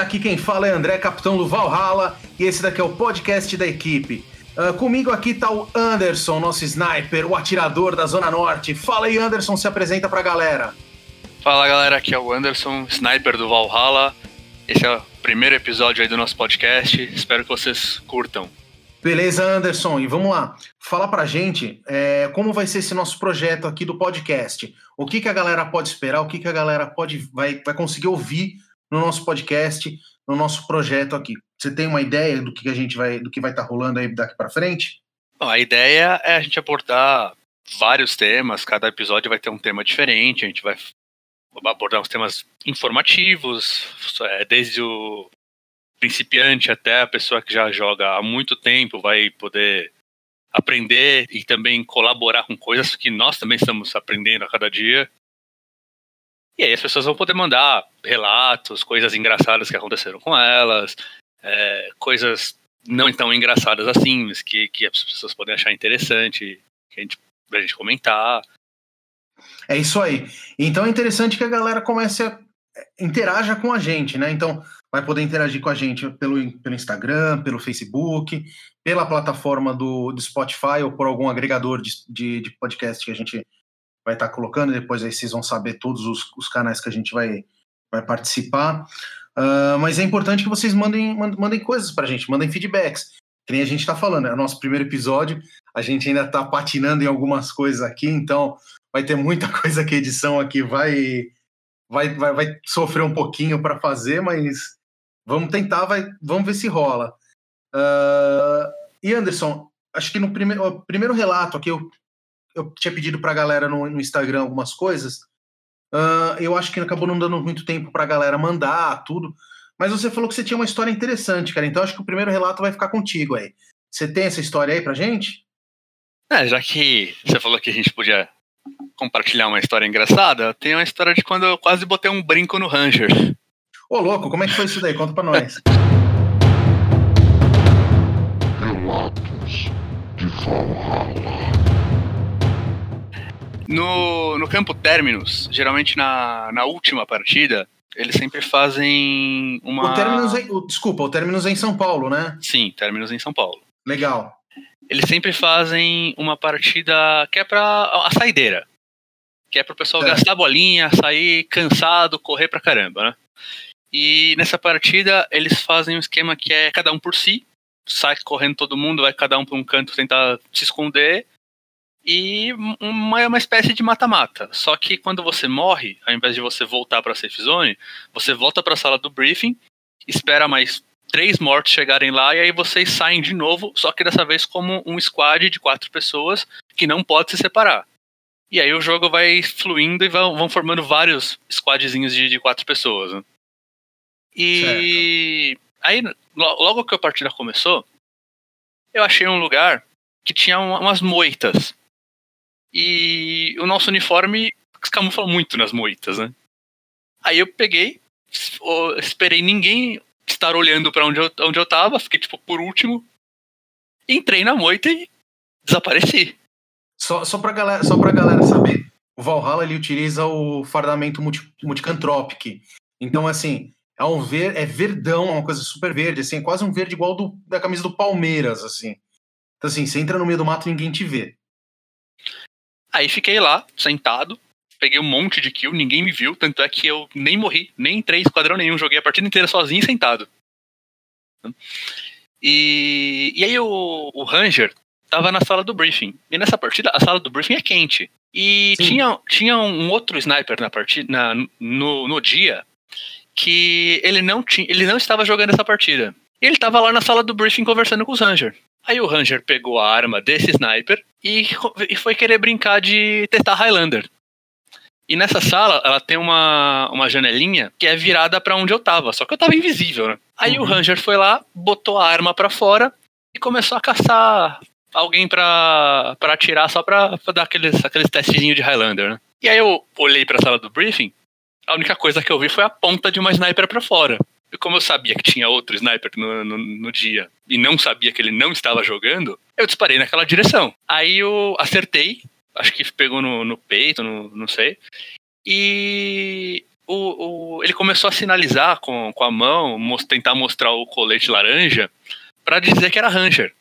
Galera, aqui quem fala é André, capitão do Valhalla, e esse daqui é o podcast da equipe. Uh, comigo aqui tá o Anderson, nosso sniper, o atirador da Zona Norte. Fala aí, Anderson, se apresenta pra galera. Fala galera, aqui é o Anderson, sniper do Valhalla. Esse é o primeiro episódio aí do nosso podcast. Espero que vocês curtam. Beleza, Anderson, e vamos lá. Fala pra gente é, como vai ser esse nosso projeto aqui do podcast. O que, que a galera pode esperar, o que, que a galera pode vai, vai conseguir ouvir no nosso podcast, no nosso projeto aqui. Você tem uma ideia do que a gente vai, do que vai estar tá rolando aí daqui para frente? A ideia é a gente abordar vários temas, cada episódio vai ter um tema diferente, a gente vai abordar uns temas informativos, é, desde o principiante até a pessoa que já joga há muito tempo vai poder aprender e também colaborar com coisas que nós também estamos aprendendo a cada dia. E aí as pessoas vão poder mandar relatos, coisas engraçadas que aconteceram com elas, é, coisas não tão engraçadas assim, mas que, que as pessoas podem achar interessante, que a gente, pra gente comentar. É isso aí. Então é interessante que a galera comece a é, interaja com a gente, né? Então vai poder interagir com a gente pelo, pelo Instagram, pelo Facebook, pela plataforma do, do Spotify ou por algum agregador de, de, de podcast que a gente vai estar tá colocando, depois aí vocês vão saber todos os, os canais que a gente vai, vai participar. Uh, mas é importante que vocês mandem, mandem coisas para a gente, mandem feedbacks. Que nem a gente está falando, é o nosso primeiro episódio, a gente ainda está patinando em algumas coisas aqui, então vai ter muita coisa que a edição aqui vai, vai, vai, vai sofrer um pouquinho para fazer, mas vamos tentar, vai, vamos ver se rola. Uh, e Anderson, acho que no primeiro, primeiro relato aqui, eu eu tinha pedido para a galera no, no, Instagram algumas coisas. Uh, eu acho que acabou não dando muito tempo para a galera mandar tudo. Mas você falou que você tinha uma história interessante, cara. Então acho que o primeiro relato vai ficar contigo aí. Você tem essa história aí pra gente? É, já que você falou que a gente podia compartilhar uma história engraçada, tem uma história de quando eu quase botei um brinco no Ranger. Ô, louco, como é que foi isso daí? Conta pra nós. Relatos de Valhalla. No, no campo Terminus, geralmente na, na última partida, eles sempre fazem uma. O Terminus é, o, desculpa, o Terminus é em São Paulo, né? Sim, Terminus é em São Paulo. Legal. Eles sempre fazem uma partida que é pra a saideira. Que é pro pessoal é. gastar bolinha, sair cansado, correr pra caramba, né? E nessa partida eles fazem um esquema que é cada um por si, sai correndo todo mundo, vai cada um pra um canto tentar se esconder e uma, uma espécie de mata-mata. Só que quando você morre, ao invés de você voltar para a safe zone, você volta para a sala do briefing, espera mais três mortos chegarem lá e aí vocês saem de novo, só que dessa vez como um squad de quatro pessoas que não pode se separar. E aí o jogo vai fluindo e vão, vão formando vários squadzinhos de, de quatro pessoas. Né? E certo. aí, logo que a partida começou, eu achei um lugar que tinha umas moitas. E o nosso uniforme camufla muito nas moitas, né? Aí eu peguei, esperei ninguém estar olhando para onde eu, onde eu tava, fiquei tipo por último, entrei na moita e desapareci. Só, só, pra, galera, só pra galera saber, o Valhalla ele utiliza o fardamento multi, multicantropic. Então, assim, é um ver, é verdão, é uma coisa super verde, assim, é quase um verde igual do, da camisa do Palmeiras, assim. Então, assim, você entra no meio do mato e ninguém te vê. Aí fiquei lá, sentado, peguei um monte de kill, ninguém me viu, tanto é que eu nem morri, nem entrei em esquadrão nenhum, joguei a partida inteira sozinho sentado. E, e aí o, o Ranger tava na sala do briefing. E nessa partida, a sala do briefing é quente. E tinha, tinha um outro sniper na partida, na, no, no dia que ele não, tinha, ele não estava jogando essa partida. Ele estava lá na sala do briefing conversando com os Ranger. Aí o Ranger pegou a arma desse sniper e, e foi querer brincar de testar Highlander. E nessa sala, ela tem uma, uma janelinha que é virada para onde eu tava, só que eu tava invisível, né? Aí uhum. o Ranger foi lá, botou a arma para fora e começou a caçar alguém pra, pra atirar só pra, pra dar aqueles, aqueles testezinhos de Highlander, né? E aí eu olhei pra sala do briefing, a única coisa que eu vi foi a ponta de uma sniper para fora. E como eu sabia que tinha outro sniper no, no, no, dia e não sabia que ele não estava jogando, eu disparei naquela direção. Aí eu acertei, acho que pegou no, no peito, no, não sei. E o, o, ele começou a sinalizar com, com a mão, tentar mostrar o colete laranja, para dizer que era Ranger.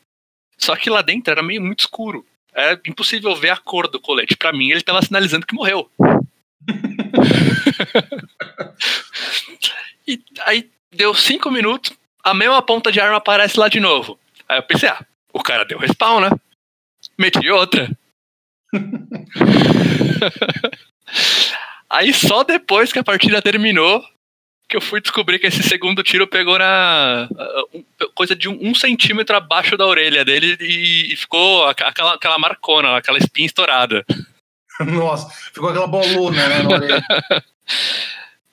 Só que lá dentro era meio muito escuro. É impossível ver a cor do colete. Para mim, ele tava sinalizando que morreu. e aí deu cinco minutos, a mesma ponta de arma aparece lá de novo. Aí eu pensei, ah, o cara deu respawn, né? Meti outra. Aí só depois que a partida terminou que eu fui descobrir que esse segundo tiro pegou na. coisa de um, um centímetro abaixo da orelha dele e, e, ficou aquela, aquela marcona, aquela espinha estourada. Nossa, ficou aquela bolona né, na orelha.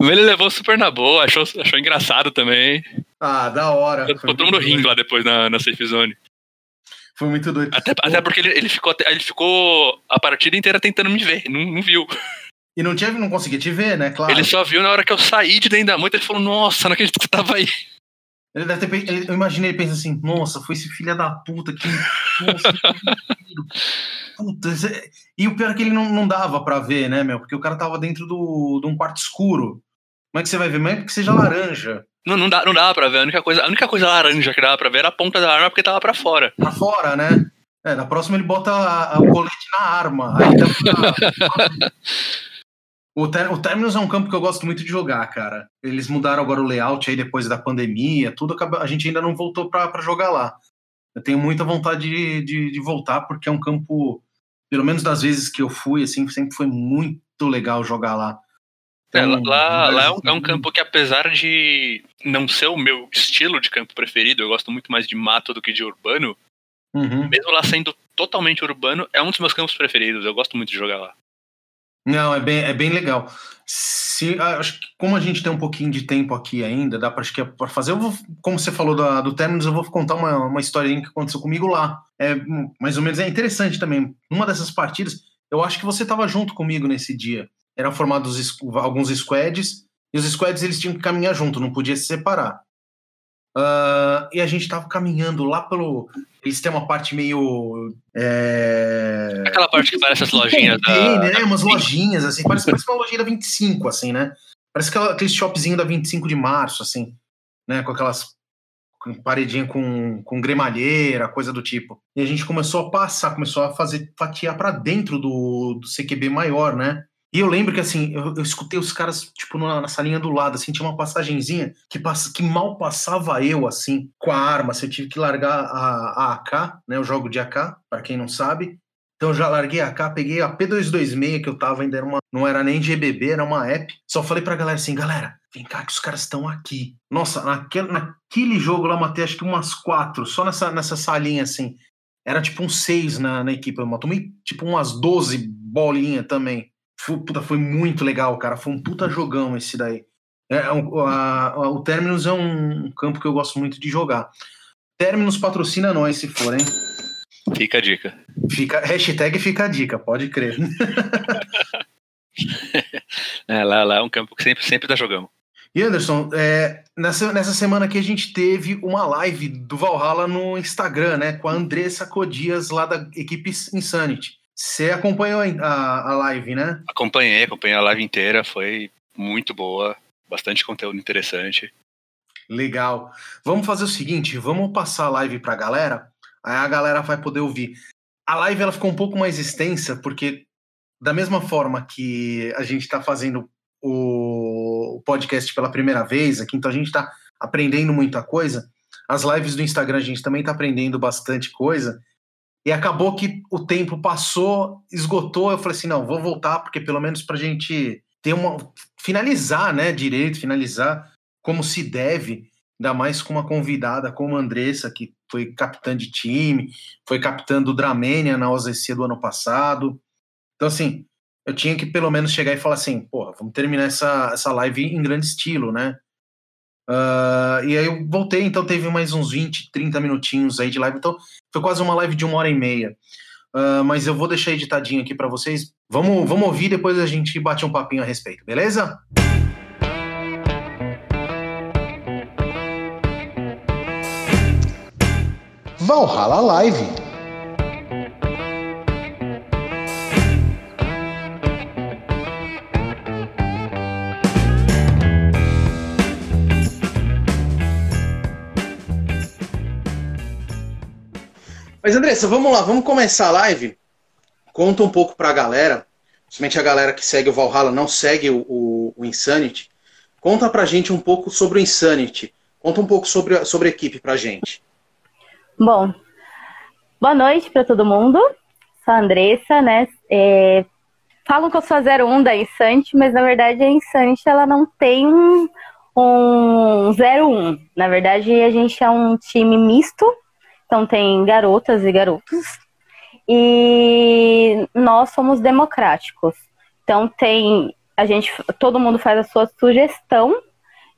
Ele levou super na boa, achou, achou engraçado também. Ah, da hora. Ficou todo mundo rindo lá depois na, na safe zone. Foi muito doido. Até, até porque ele, ele, ficou, ele ficou a partida inteira tentando me ver, não, não viu. E não, tinha, não conseguia te ver, né? Claro. Ele só viu na hora que eu saí de dentro da moita, ele falou, nossa, não acredito que você tava aí. Ele deve ter ele, eu imaginei ele pensa assim, nossa, foi esse filho da puta que. Nossa, puta, e o pior é que ele não, não dava pra ver, né, meu? Porque o cara tava dentro do, de um quarto escuro. Como é que você vai ver? Mas é porque seja laranja. Não, não, dá, não dava pra ver. A única, coisa, a única coisa laranja que dava pra ver era a ponta da arma porque tava pra fora. Pra fora, né? É, na próxima ele bota a, a, o colete na arma. Aí dá pra... O, ter, o Terminus é um campo que eu gosto muito de jogar, cara. Eles mudaram agora o layout aí depois da pandemia, tudo a gente ainda não voltou para jogar lá. Eu tenho muita vontade de, de, de, voltar, porque é um campo, pelo menos das vezes que eu fui, assim, sempre foi muito legal jogar lá. É, lá, lá é, um, é um campo que, apesar de não ser o meu estilo de campo preferido, eu gosto muito mais de mato do que de urbano. Uhum. Mesmo lá sendo totalmente urbano, é um dos meus campos preferidos. Eu gosto muito de jogar lá. Não, é bem, é bem legal. Se, ah, acho que como a gente tem um pouquinho de tempo aqui ainda, dá para acho que é para fazer. Eu vou, como você falou da, do Terminus, eu vou contar uma, uma historinha que aconteceu comigo lá. É mais ou menos é interessante também. Numa dessas partidas, eu acho que você estava junto comigo nesse dia. Eram formados alguns squads e os squads eles tinham que caminhar junto, não podia se separar. Uh, e a gente tava caminhando lá pelo. Eles têm uma parte meio. É... Aquela parte que parece as lojinhas. Tem, da... né? Umas lojinhas, assim. Parece, parece uma lojinha da 25, assim, né? Parece aquela, aquele shopzinho da 25 de março, assim. Né? Com aquelas paredinha com, com gremalheira, coisa do tipo. E a gente começou a passar, começou a fazer fatiar para dentro do, do CQB maior, né? E eu lembro que, assim, eu, eu escutei os caras, tipo, na, na, salinha do lado, assim, tinha uma passagenzinha que, passa, que mal passava eu, assim, com a arma. Assim, eu tive que largar a, a AK, né, o jogo de AK, para quem não sabe. Então eu já larguei a AK, peguei a P226 que eu tava ainda, era uma, não era nem GBB, era uma app. Só falei pra galera assim, galera, vem cá que os caras estão aqui. Nossa, naquele, naquele jogo lá matei acho que umas quatro, só nessa, nessa salinha assim. Era tipo um seis na, na equipe, eu tomei tipo umas 12 bolinhas também. Foi, puta, foi muito legal, cara. Foi um puta jogão esse daí. É, é a, a, o Terminus é um campo que eu gosto muito de jogar. Terminus patrocina nós, se for, hein? Fica a dica. Fica, hashtag fica a dica, pode crer. é, lá, lá é um campo que sempre, sempre tá jogando. E Anderson, é, nessa, nessa semana aqui a gente teve uma live do Valhalla no Instagram, né? Com a Andressa Codias, lá da equipe Insanity. Você acompanhou a, a live, né? Acompanhei, acompanhei a live inteira, foi muito boa, bastante conteúdo interessante. Legal. Vamos fazer o seguinte, vamos passar a live para a galera, aí a galera vai poder ouvir. A live ela ficou um pouco mais extensa, porque da mesma forma que a gente está fazendo o podcast pela primeira vez aqui, então a gente está aprendendo muita coisa. As lives do Instagram a gente também está aprendendo bastante coisa. E acabou que o tempo passou, esgotou. Eu falei assim: não, vou voltar, porque pelo menos para a gente ter uma. finalizar, né, direito, finalizar como se deve, ainda mais com uma convidada como a Andressa, que foi capitã de time, foi capitã do Dramênia na OZC do ano passado. Então, assim, eu tinha que pelo menos chegar e falar assim: porra, vamos terminar essa, essa live em grande estilo, né? Uh, e aí eu voltei, então teve mais uns 20, 30 minutinhos aí de live. Então foi quase uma live de uma hora e meia. Uh, mas eu vou deixar editadinho aqui para vocês. Vamos, vamos ouvir, depois a gente bate um papinho a respeito, beleza? Valhalla Live. Mas, Andressa, vamos lá, vamos começar a live. Conta um pouco pra galera, principalmente a galera que segue o Valhalla, não segue o, o, o Insanity. Conta pra gente um pouco sobre o Insanity. Conta um pouco sobre, sobre a equipe pra gente. Bom, boa noite para todo mundo. Sou a Andressa, né? É, falam que eu sou a 01 da Insanity, mas na verdade a Insanity ela não tem um, um 01. Na verdade, a gente é um time misto, então tem garotas e garotos. E nós somos democráticos. Então tem a gente, todo mundo faz a sua sugestão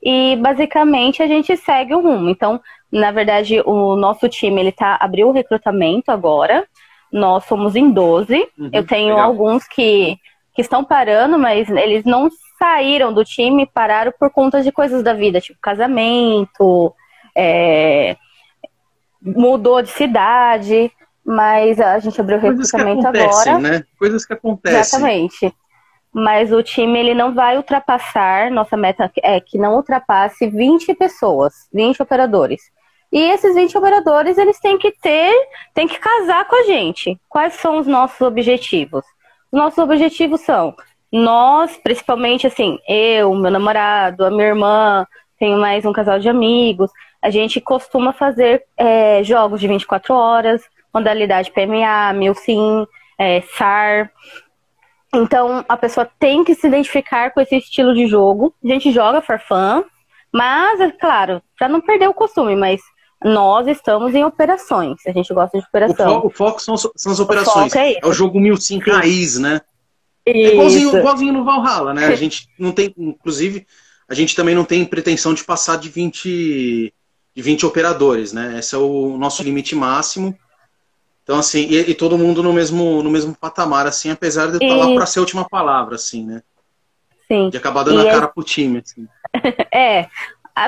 e basicamente a gente segue o rumo. Então, na verdade, o nosso time ele tá abriu o recrutamento agora. Nós somos em 12. Uhum, Eu tenho legal. alguns que, que estão parando, mas eles não saíram do time pararam por conta de coisas da vida, tipo casamento, é, mudou de cidade, mas a gente abriu o recrutamento agora. Né? Coisas que acontecem. Exatamente. Mas o time ele não vai ultrapassar, nossa meta é que não ultrapasse 20 pessoas, 20 operadores. E esses 20 operadores, eles têm que ter, têm que casar com a gente. Quais são os nossos objetivos? Os nossos objetivos são nós, principalmente assim, eu, meu namorado, a minha irmã, tenho mais um casal de amigos, a gente costuma fazer é, jogos de 24 horas, modalidade PMA, Milsim, é, SAR. Então, a pessoa tem que se identificar com esse estilo de jogo. A gente joga farfã, mas, é claro, para não perder o costume, mas nós estamos em operações. A gente gosta de operação. O, fo o foco são, são as operações. É, é, o jogo Milsim raiz, né? É igualzinho, igualzinho no Valhalla, né? A gente não tem, inclusive, a gente também não tem pretensão de passar de 20, de 20 operadores, né? Esse é o nosso limite máximo. Então, assim, e, e todo mundo no mesmo, no mesmo patamar, assim, apesar de eu estar lá para ser a última palavra, assim, né? Sim. De acabar dando e a cara é... pro time, assim. é.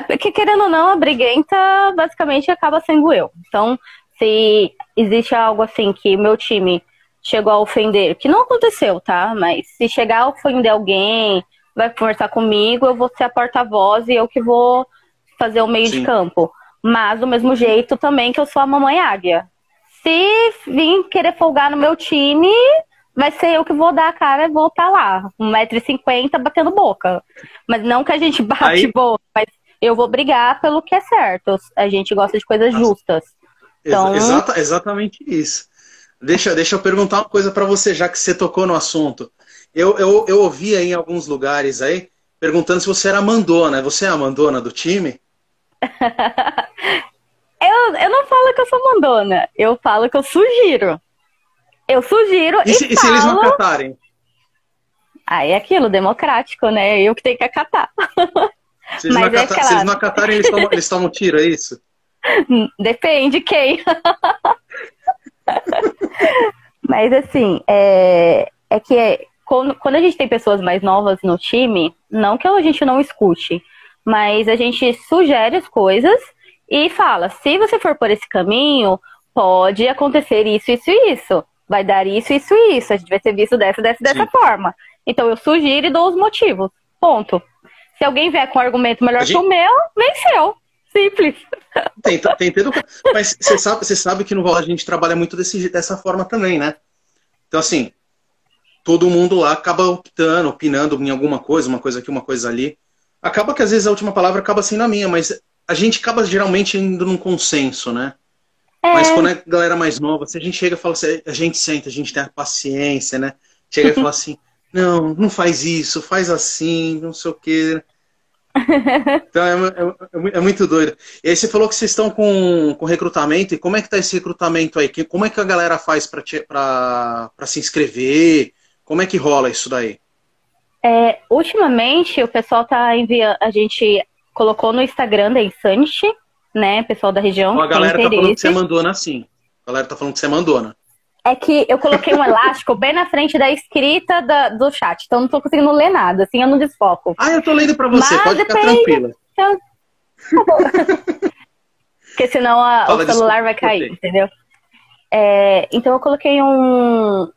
Porque, querendo ou não, a briguenta basicamente acaba sendo eu. Então, se existe algo assim que o meu time chegou a ofender, que não aconteceu, tá? Mas se chegar a ofender alguém, vai conversar comigo, eu vou ser a porta-voz e eu que vou fazer o meio Sim. de campo. Mas do mesmo jeito também que eu sou a mamãe águia. Se vir querer folgar no meu time, vai ser eu que vou dar a cara e vou estar tá lá, 1,50m batendo boca. Mas não que a gente bate Aí... boca, mas eu vou brigar pelo que é certo. A gente gosta de coisas justas. Então... Exata, exatamente isso. Deixa, deixa eu perguntar uma coisa para você, já que você tocou no assunto. Eu, eu, eu ouvi aí em alguns lugares aí, perguntando se você era a mandona. Você é a mandona do time? eu, eu não falo que eu sou mandona, eu falo que eu sugiro. Eu sugiro e, e, se, falo... e se eles não acatarem? Aí é aquilo, democrático, né? Eu que tenho que acatar. Se eles, Mas não, é se eles não acatarem, eles tomam, eles tomam tiro, é isso? Depende quem. Mas assim, é, é que é, quando, quando a gente tem pessoas mais novas no time, não que a gente não escute, mas a gente sugere as coisas e fala: se você for por esse caminho, pode acontecer isso, isso e isso. Vai dar isso, isso e isso. A gente vai ser visto dessa, dessa, dessa forma. Então eu sugiro e dou os motivos. Ponto. Se alguém vier com um argumento melhor gente... que o meu, venceu. Simples. Tem, tem tudo. Mas você sabe, você sabe que no Valor a gente trabalha muito desse, dessa forma também, né? Então, assim, todo mundo lá acaba optando, opinando em alguma coisa, uma coisa aqui, uma coisa ali. Acaba que às vezes a última palavra acaba sendo a minha, mas a gente acaba geralmente indo num consenso, né? É. Mas quando é galera mais nova, se a gente chega e fala assim, a gente senta, a gente tem a paciência, né? Chega e fala assim, não, não faz isso, faz assim, não sei o quê. Então é, é, é, muito doido. E aí você falou que vocês estão com, com recrutamento, e como é que tá esse recrutamento aí? Como é que a galera faz para se inscrever? Como é que rola isso daí? É, ultimamente o pessoal tá enviando, a gente colocou no Instagram da Insanity, né, pessoal da região. Então, a galera tá falando que você mandou na sim. A galera tá falando que você mandou, né? É que eu coloquei um elástico bem na frente da escrita da, do chat, então não tô conseguindo ler nada, assim eu não desfoco. Ah, eu tô lendo pra você, Mas pode ficar tranquila. Então... Porque senão a, o celular vai cair, entendeu? É, então eu coloquei um,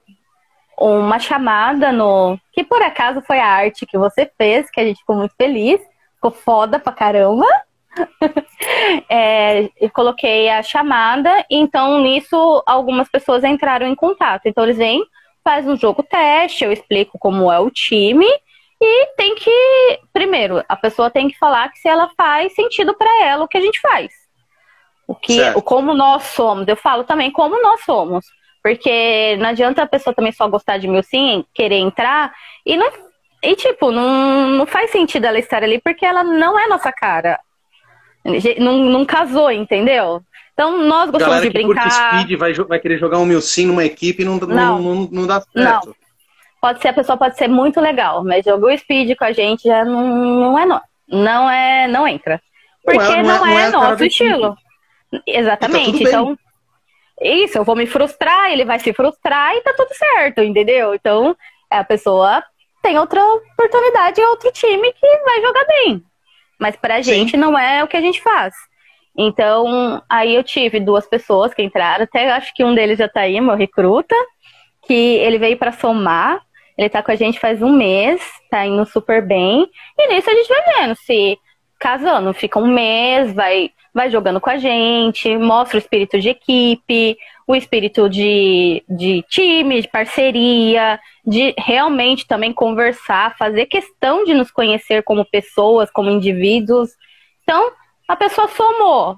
uma chamada no. Que por acaso foi a arte que você fez, que a gente ficou muito feliz. Ficou foda pra caramba. é, eu coloquei a chamada, então nisso algumas pessoas entraram em contato. Então eles vêm, faz um jogo teste, eu explico como é o time e tem que, primeiro, a pessoa tem que falar que se ela faz sentido para ela o que a gente faz. O que, o como nós somos. Eu falo também como nós somos. Porque não adianta a pessoa também só gostar de mil sim, querer entrar e não e, tipo, não, não faz sentido ela estar ali porque ela não é nossa cara. Não, não casou, entendeu? Então, nós gostamos Galera de brincar. Speed vai, vai querer jogar um sim numa equipe e não, não. não, não dá certo. Não. Pode ser, a pessoa pode ser muito legal, mas jogou Speed com a gente já não, não é não. Não é, não entra. Porque não, é, não, é, não é, é nosso estilo. Exatamente. Tá então, isso, eu vou me frustrar, ele vai se frustrar e tá tudo certo, entendeu? Então, a pessoa tem outra oportunidade outro time que vai jogar bem. Mas pra Sim. gente não é o que a gente faz. Então, aí eu tive duas pessoas que entraram, até acho que um deles já tá aí, meu recruta, que ele veio para somar, ele tá com a gente faz um mês, tá indo super bem, e nisso a gente vai vendo se casando, fica um mês, vai, vai jogando com a gente, mostra o espírito de equipe, o espírito de, de time, de parceria, de realmente também conversar, fazer questão de nos conhecer como pessoas, como indivíduos. Então, a pessoa somou.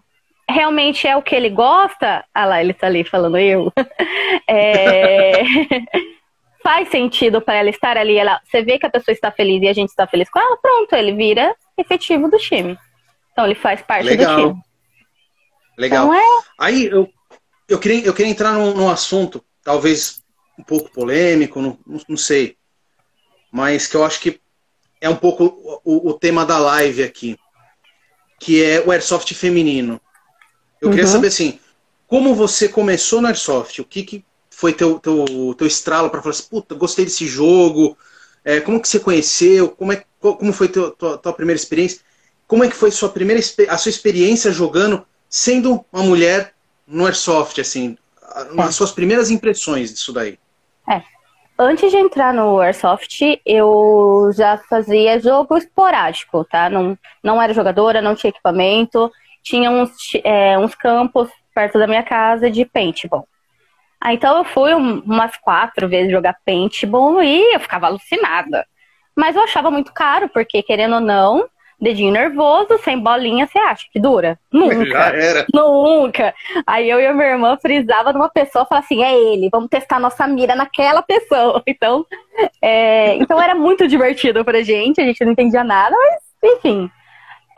Realmente é o que ele gosta. Ah lá, ele tá ali falando eu. é... Faz sentido para ela estar ali. Ela... Você vê que a pessoa está feliz e a gente está feliz com ela, pronto, ele vira efetivo do time. Então ele faz parte Legal. do time. Legal. Então, é... Aí eu eu queria, eu queria entrar num, num assunto, talvez um pouco polêmico, não, não, sei, mas que eu acho que é um pouco o, o, tema da live aqui, que é o airsoft feminino. Eu uhum. queria saber assim, como você começou no airsoft? O que, que foi teu, teu, teu estralo para falar assim, puta, gostei desse jogo? É, como que você conheceu? Como, é, como foi teu, tua, tua primeira experiência? Como é que foi sua primeira a sua experiência jogando sendo uma mulher no Airsoft, assim, é. as suas primeiras impressões disso daí? É. Antes de entrar no Airsoft, eu já fazia jogo esporádico, tá? Não, não era jogadora, não tinha equipamento. Tinha uns, é, uns campos perto da minha casa de paintball. Ah, então eu fui umas quatro vezes jogar paintball e eu ficava alucinada. Mas eu achava muito caro, porque querendo ou não, dedinho nervoso, sem bolinha, você acha que dura? Nunca. Já era. Nunca. Aí eu e a minha irmã frisava numa pessoa e falava assim: é ele, vamos testar nossa mira naquela pessoa. Então, é, então era muito divertido pra gente, a gente não entendia nada, mas enfim.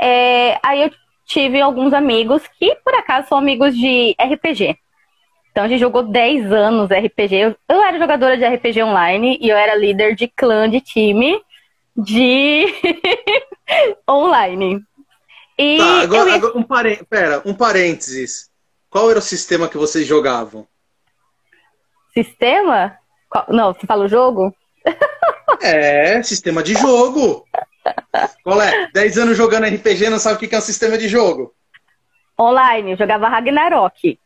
É, aí eu tive alguns amigos que, por acaso, são amigos de RPG. Então a gente jogou 10 anos RPG. Eu, eu era jogadora de RPG online e eu era líder de clã de time de online. E tá, agora, ia... agora um, parê... Pera, um parênteses. Qual era o sistema que vocês jogavam? Sistema? Qual... Não, você fala o jogo? É, sistema de jogo. Qual é? 10 anos jogando RPG, não sabe o que é um sistema de jogo? Online, eu jogava Ragnarok.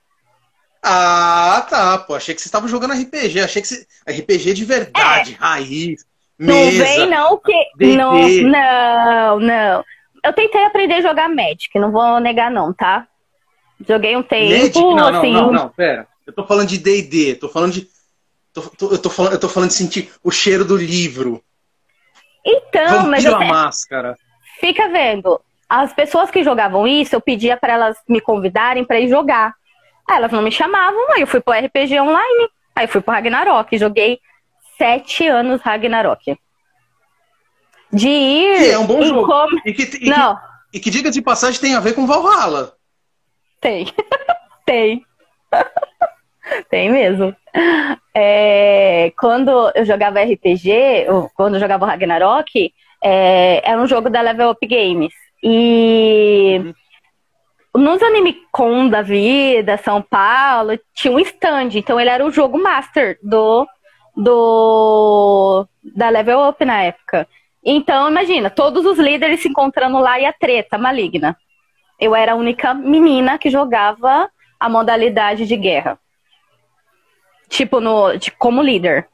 Ah, tá. Pô, achei que você estava jogando RPG. Achei que você... RPG de verdade, é. raiz. Não vem não que. Não, não, não. Eu tentei aprender a jogar Magic, não vou negar, não, tá? Joguei um tempo. Magic? Não, assim... não, não, não, pera. Eu tô falando de DD, tô falando de. Tô, tô, eu, tô falando, eu tô falando de sentir o cheiro do livro. Então, Vampiro mas. Eu... a máscara. Fica vendo. As pessoas que jogavam isso, eu pedia para elas me convidarem para ir jogar. Aí elas não me chamavam, aí eu fui pro RPG online, aí fui pro Ragnarok, joguei sete anos Ragnarok. De ir. Que é um bom jogo. Com... E, que, e, Não. Que, e que, diga de passagem, tem a ver com Valhalla. Tem. tem. tem mesmo. É, quando eu jogava RPG, quando eu jogava Ragnarok, é, era um jogo da Level Up Games. E. Uhum nos Animecon da vida, São Paulo, tinha um stand. Então ele era o jogo master do do da Level Up na época. Então, imagina, todos os líderes se encontrando lá e a treta maligna. Eu era a única menina que jogava a modalidade de guerra. Tipo, no, de, como líder.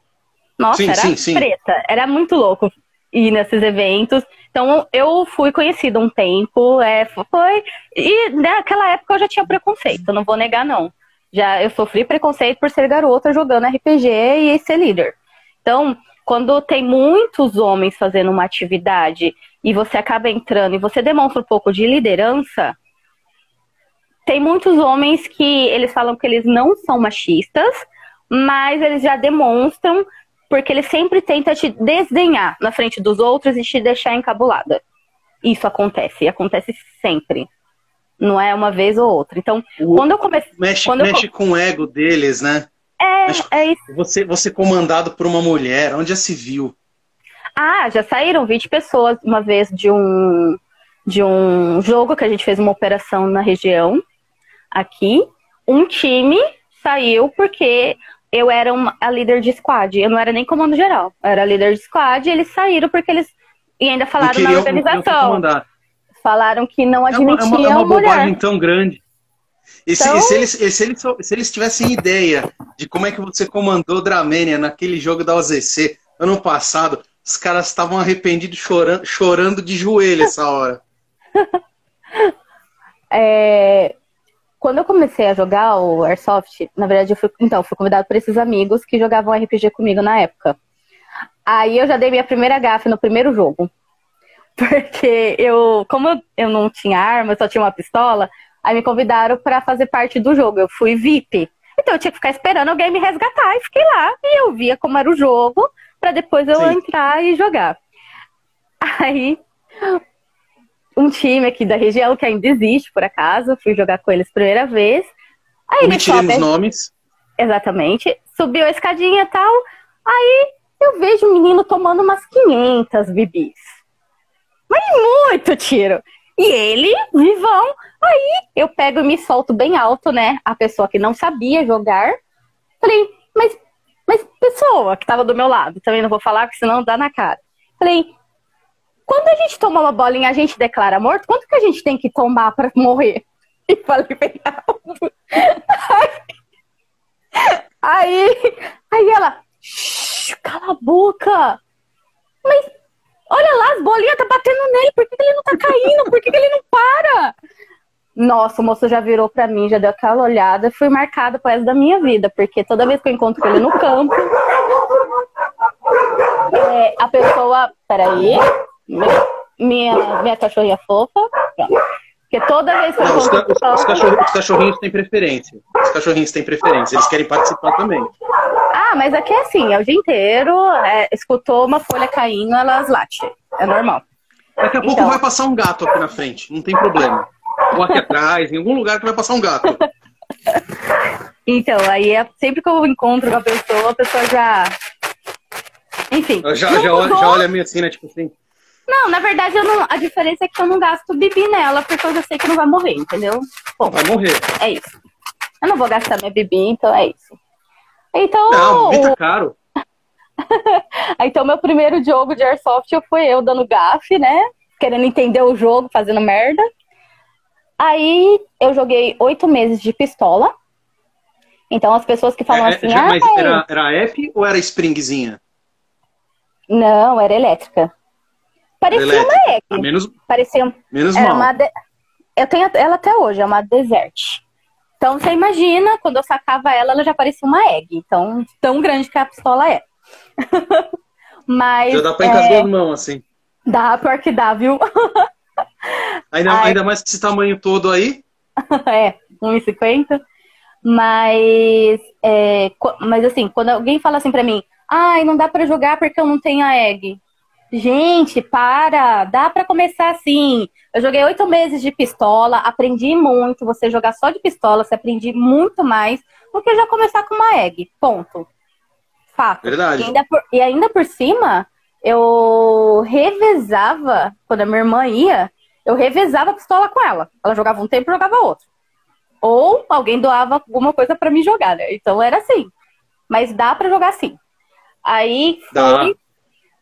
Nossa, sim, era sim, sim. treta. Era muito louco. ir nesses eventos. Então eu fui conhecida um tempo, é, foi. E naquela época eu já tinha preconceito, não vou negar, não. Já eu sofri preconceito por ser garota jogando RPG e ser líder. Então, quando tem muitos homens fazendo uma atividade e você acaba entrando e você demonstra um pouco de liderança, tem muitos homens que eles falam que eles não são machistas, mas eles já demonstram porque ele sempre tenta te desdenhar na frente dos outros e te deixar encabulada. Isso acontece, e acontece sempre. Não é uma vez ou outra. Então, o, quando eu comecei. Mexe, quando mexe eu... com o ego deles, né? É, mexe... é isso. Você, você comandado por uma mulher, onde já se viu? Ah, já saíram 20 pessoas uma vez de um, de um jogo que a gente fez uma operação na região, aqui. Um time saiu porque eu era uma, a líder de squad. Eu não era nem comando geral. Eu era líder de squad e eles saíram porque eles. E ainda falaram na organização. Falaram que não admitiam é uma, é uma, é uma bobagem tão grande. E se, então... e se, eles, se, eles, se eles tivessem ideia de como é que você comandou Dramênia naquele jogo da OZC ano passado, os caras estavam arrependidos, chorando, chorando de joelho essa hora. é, quando eu comecei a jogar o Airsoft, na verdade, eu fui, então, fui convidado por esses amigos que jogavam RPG comigo na época. Aí eu já dei minha primeira gafe no primeiro jogo. Porque eu, como eu não tinha arma, eu só tinha uma pistola, aí me convidaram para fazer parte do jogo. Eu fui VIP. Então eu tinha que ficar esperando alguém me resgatar e fiquei lá. E eu via como era o jogo, para depois eu Sim. entrar e jogar. Aí um time aqui da região que ainda existe, por acaso. Fui jogar com eles primeira vez. Aí sobe... nomes. Exatamente. Subiu a escadinha e tal. Aí eu vejo o menino tomando umas 500 bibis. Mas muito tiro. E ele, vivão. Aí eu pego e me solto bem alto, né? A pessoa que não sabia jogar. Falei, mas, mas pessoa que tava do meu lado, também não vou falar, porque senão dá na cara. Falei, quando a gente toma uma bolinha a gente declara morto, quanto que a gente tem que tomar para morrer? E falei bem alto. Aí, aí ela, cala a boca. Mas olha lá, as bolinhas tá batendo nele, por que, que ele não tá caindo? Por que, que ele não para? Nossa, o moço já virou pra mim, já deu aquela olhada, fui marcada por essa da minha vida, porque toda vez que eu encontro ele no campo, é, a pessoa. Peraí minha, minha cachorrinha fofa. Pronto. Porque toda vez que eu os, ca os, cachorrinhos, os, cachorrinhos têm preferência. Os cachorrinhos têm preferência, eles querem participar também. Ah, mas aqui é assim, é o dia inteiro, é, escutou uma folha caindo, elas latem. É normal. Daqui a pouco então... vai passar um gato aqui na frente, não tem problema. Ou aqui atrás, em algum lugar que vai passar um gato. Então, aí é, sempre que eu encontro com a pessoa, a pessoa já. Enfim. Já, já, olha, já olha meio assim, né? Tipo assim. Não, na verdade, eu não, a diferença é que eu não gasto bibi nela, porque eu já sei que não vai morrer, entendeu? Bom, vai morrer. É isso. Eu não vou gastar minha bibi, então é isso. Então. Não, bibi tá caro. então, meu primeiro jogo de Airsoft foi eu dando gafe, né? Querendo entender o jogo, fazendo merda. Aí eu joguei oito meses de pistola. Então as pessoas que falam é, é assim. Já, ah, mas era, era F ou era Springzinha? Não, era elétrica. Parecia elétrica. uma egg. Menos, Parecia, menos era mal. Uma de... Eu tenho ela até hoje, é uma desert. Então você imagina, quando eu sacava ela, ela já parecia uma egg. Então, tão grande que a pistola é. Mas. Já dá pra encaixar é... as mãos, assim. Dá, pior que dá, viu? ainda, ainda mais que esse tamanho todo aí. é, 1,50. Mas, é, mas assim, quando alguém fala assim pra mim, ai, não dá pra jogar porque eu não tenho a egg. Gente, para! Dá para começar assim. Eu joguei oito meses de pistola, aprendi muito. Você jogar só de pistola, você aprende muito mais do que já começar com uma egg. Ponto. Fato. Verdade. E ainda por, e ainda por cima, eu revezava, quando a minha irmã ia, eu revezava a pistola com ela. Ela jogava um tempo e jogava outro. Ou alguém doava alguma coisa para me jogar, né? Então era assim. Mas dá para jogar sim. Aí foi,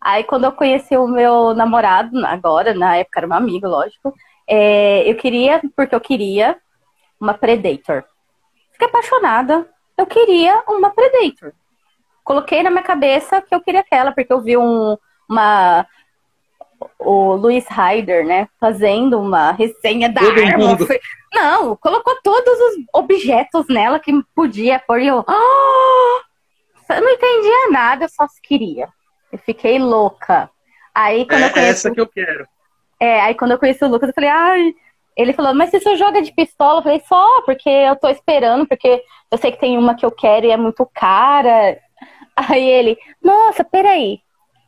Aí quando eu conheci o meu namorado, agora, na época era meu amigo, lógico, é, eu queria, porque eu queria uma Predator. Fiquei apaixonada, eu queria uma Predator. Coloquei na minha cabeça que eu queria aquela, porque eu vi um, uma, o Luiz Ryder, né, fazendo uma resenha da Todo arma. mundo. Foi- Não, colocou todos os objetos nela que podia pôr e eu. "Ah!" Eu não entendia nada, eu só queria. Eu fiquei louca. Aí quando eu É conheci, essa que eu quero. é, aí quando eu conheci o Lucas, eu falei, ai. Ele falou, mas você só joga de pistola? Eu falei, só, porque eu tô esperando, porque eu sei que tem uma que eu quero e é muito cara. Aí ele, nossa, peraí.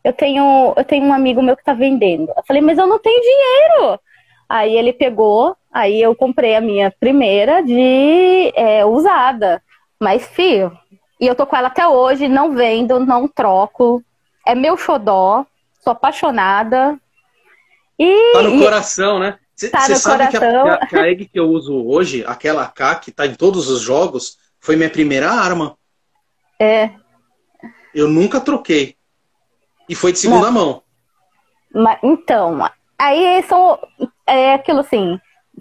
Eu tenho, eu tenho um amigo meu que tá vendendo. Eu falei, mas eu não tenho dinheiro. Aí ele pegou, aí eu comprei a minha primeira de é, usada. Mas, filho, e eu tô com ela até hoje, não vendo, não troco. É meu xodó, sou apaixonada. E, Tá no coração, né? Você Tá sabe que a, que a- egg que eu uso hoje, aquela AK que tá em todos os jogos, foi minha primeira arma. é, Eu nunca troquei. E foi de segunda mão. Ma- Então, aí são é aquilo assim.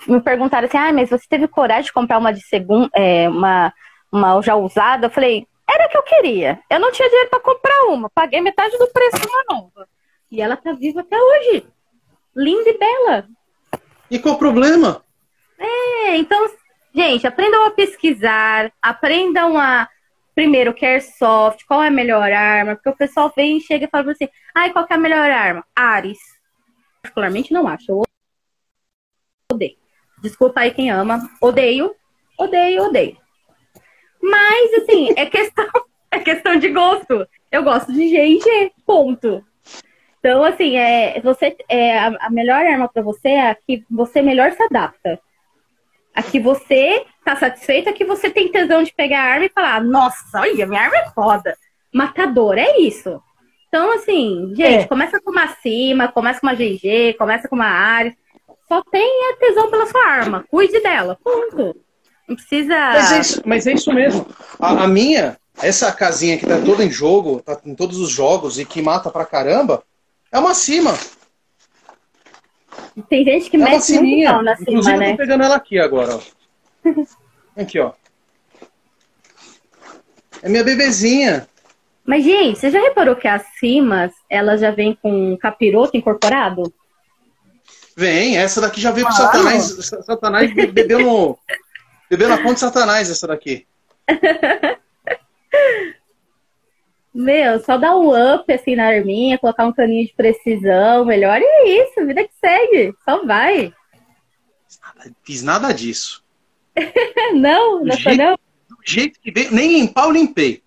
Me perguntaram assim, ah, mas você teve coragem de comprar uma de segunda, uma, uma já usada? Eu falei, era que eu queria. Eu não tinha dinheiro para comprar uma, paguei metade do preço de uma nova. E ela tá viva até hoje. Linda e bela. E qual o problema? É, então, gente, aprendam a pesquisar, aprendam a. Primeiro, o que é airsoft, qual é a melhor arma, porque o pessoal vem e chega e fala pra você, ai, qual que é a melhor arma? Ares. Particularmente não acho, eu odeio. Desculpa aí quem ama, odeio, odeio, odeio. Mas, assim, é questão, é questão de gosto. Eu gosto de G&G, ponto. Então, assim, é, você, é, a, melhor arma pra você é a que você melhor se adapta. A que você tá satisfeita, a que você tem tesão de pegar a arma e falar, nossa, olha, minha arma é foda. Matador, é isso. Então, assim, gente, É. começa com uma cima, começa com uma GG, começa com uma Ares. Só tenha tesão pela sua arma. Cuide dela. Ponto. Não precisa. Mas é isso, mas é isso mesmo. A, a minha, essa casinha que tá toda em jogo, tá em todos os jogos e que mata pra caramba, é uma cima. Tem gente que É mete muito pau na Inclusive, cima, eu né? tô pegando ela aqui agora, ó. Aqui, ó. É minha bebezinha. Mas, gente, você já reparou que as cimas, elas já vêm com capiroto incorporado? Vem, essa daqui já veio com Ah. Satanás. Satanás be- bebeu no. Bebeu na ponta de Satanás, essa daqui. Meu, só dar um up assim na arminha, colocar um caninho de precisão, melhor é isso, vida que segue. Só vai. Fiz nada disso. Não, não jeito- não. Do jeito que veio, nem limpar eu limpei.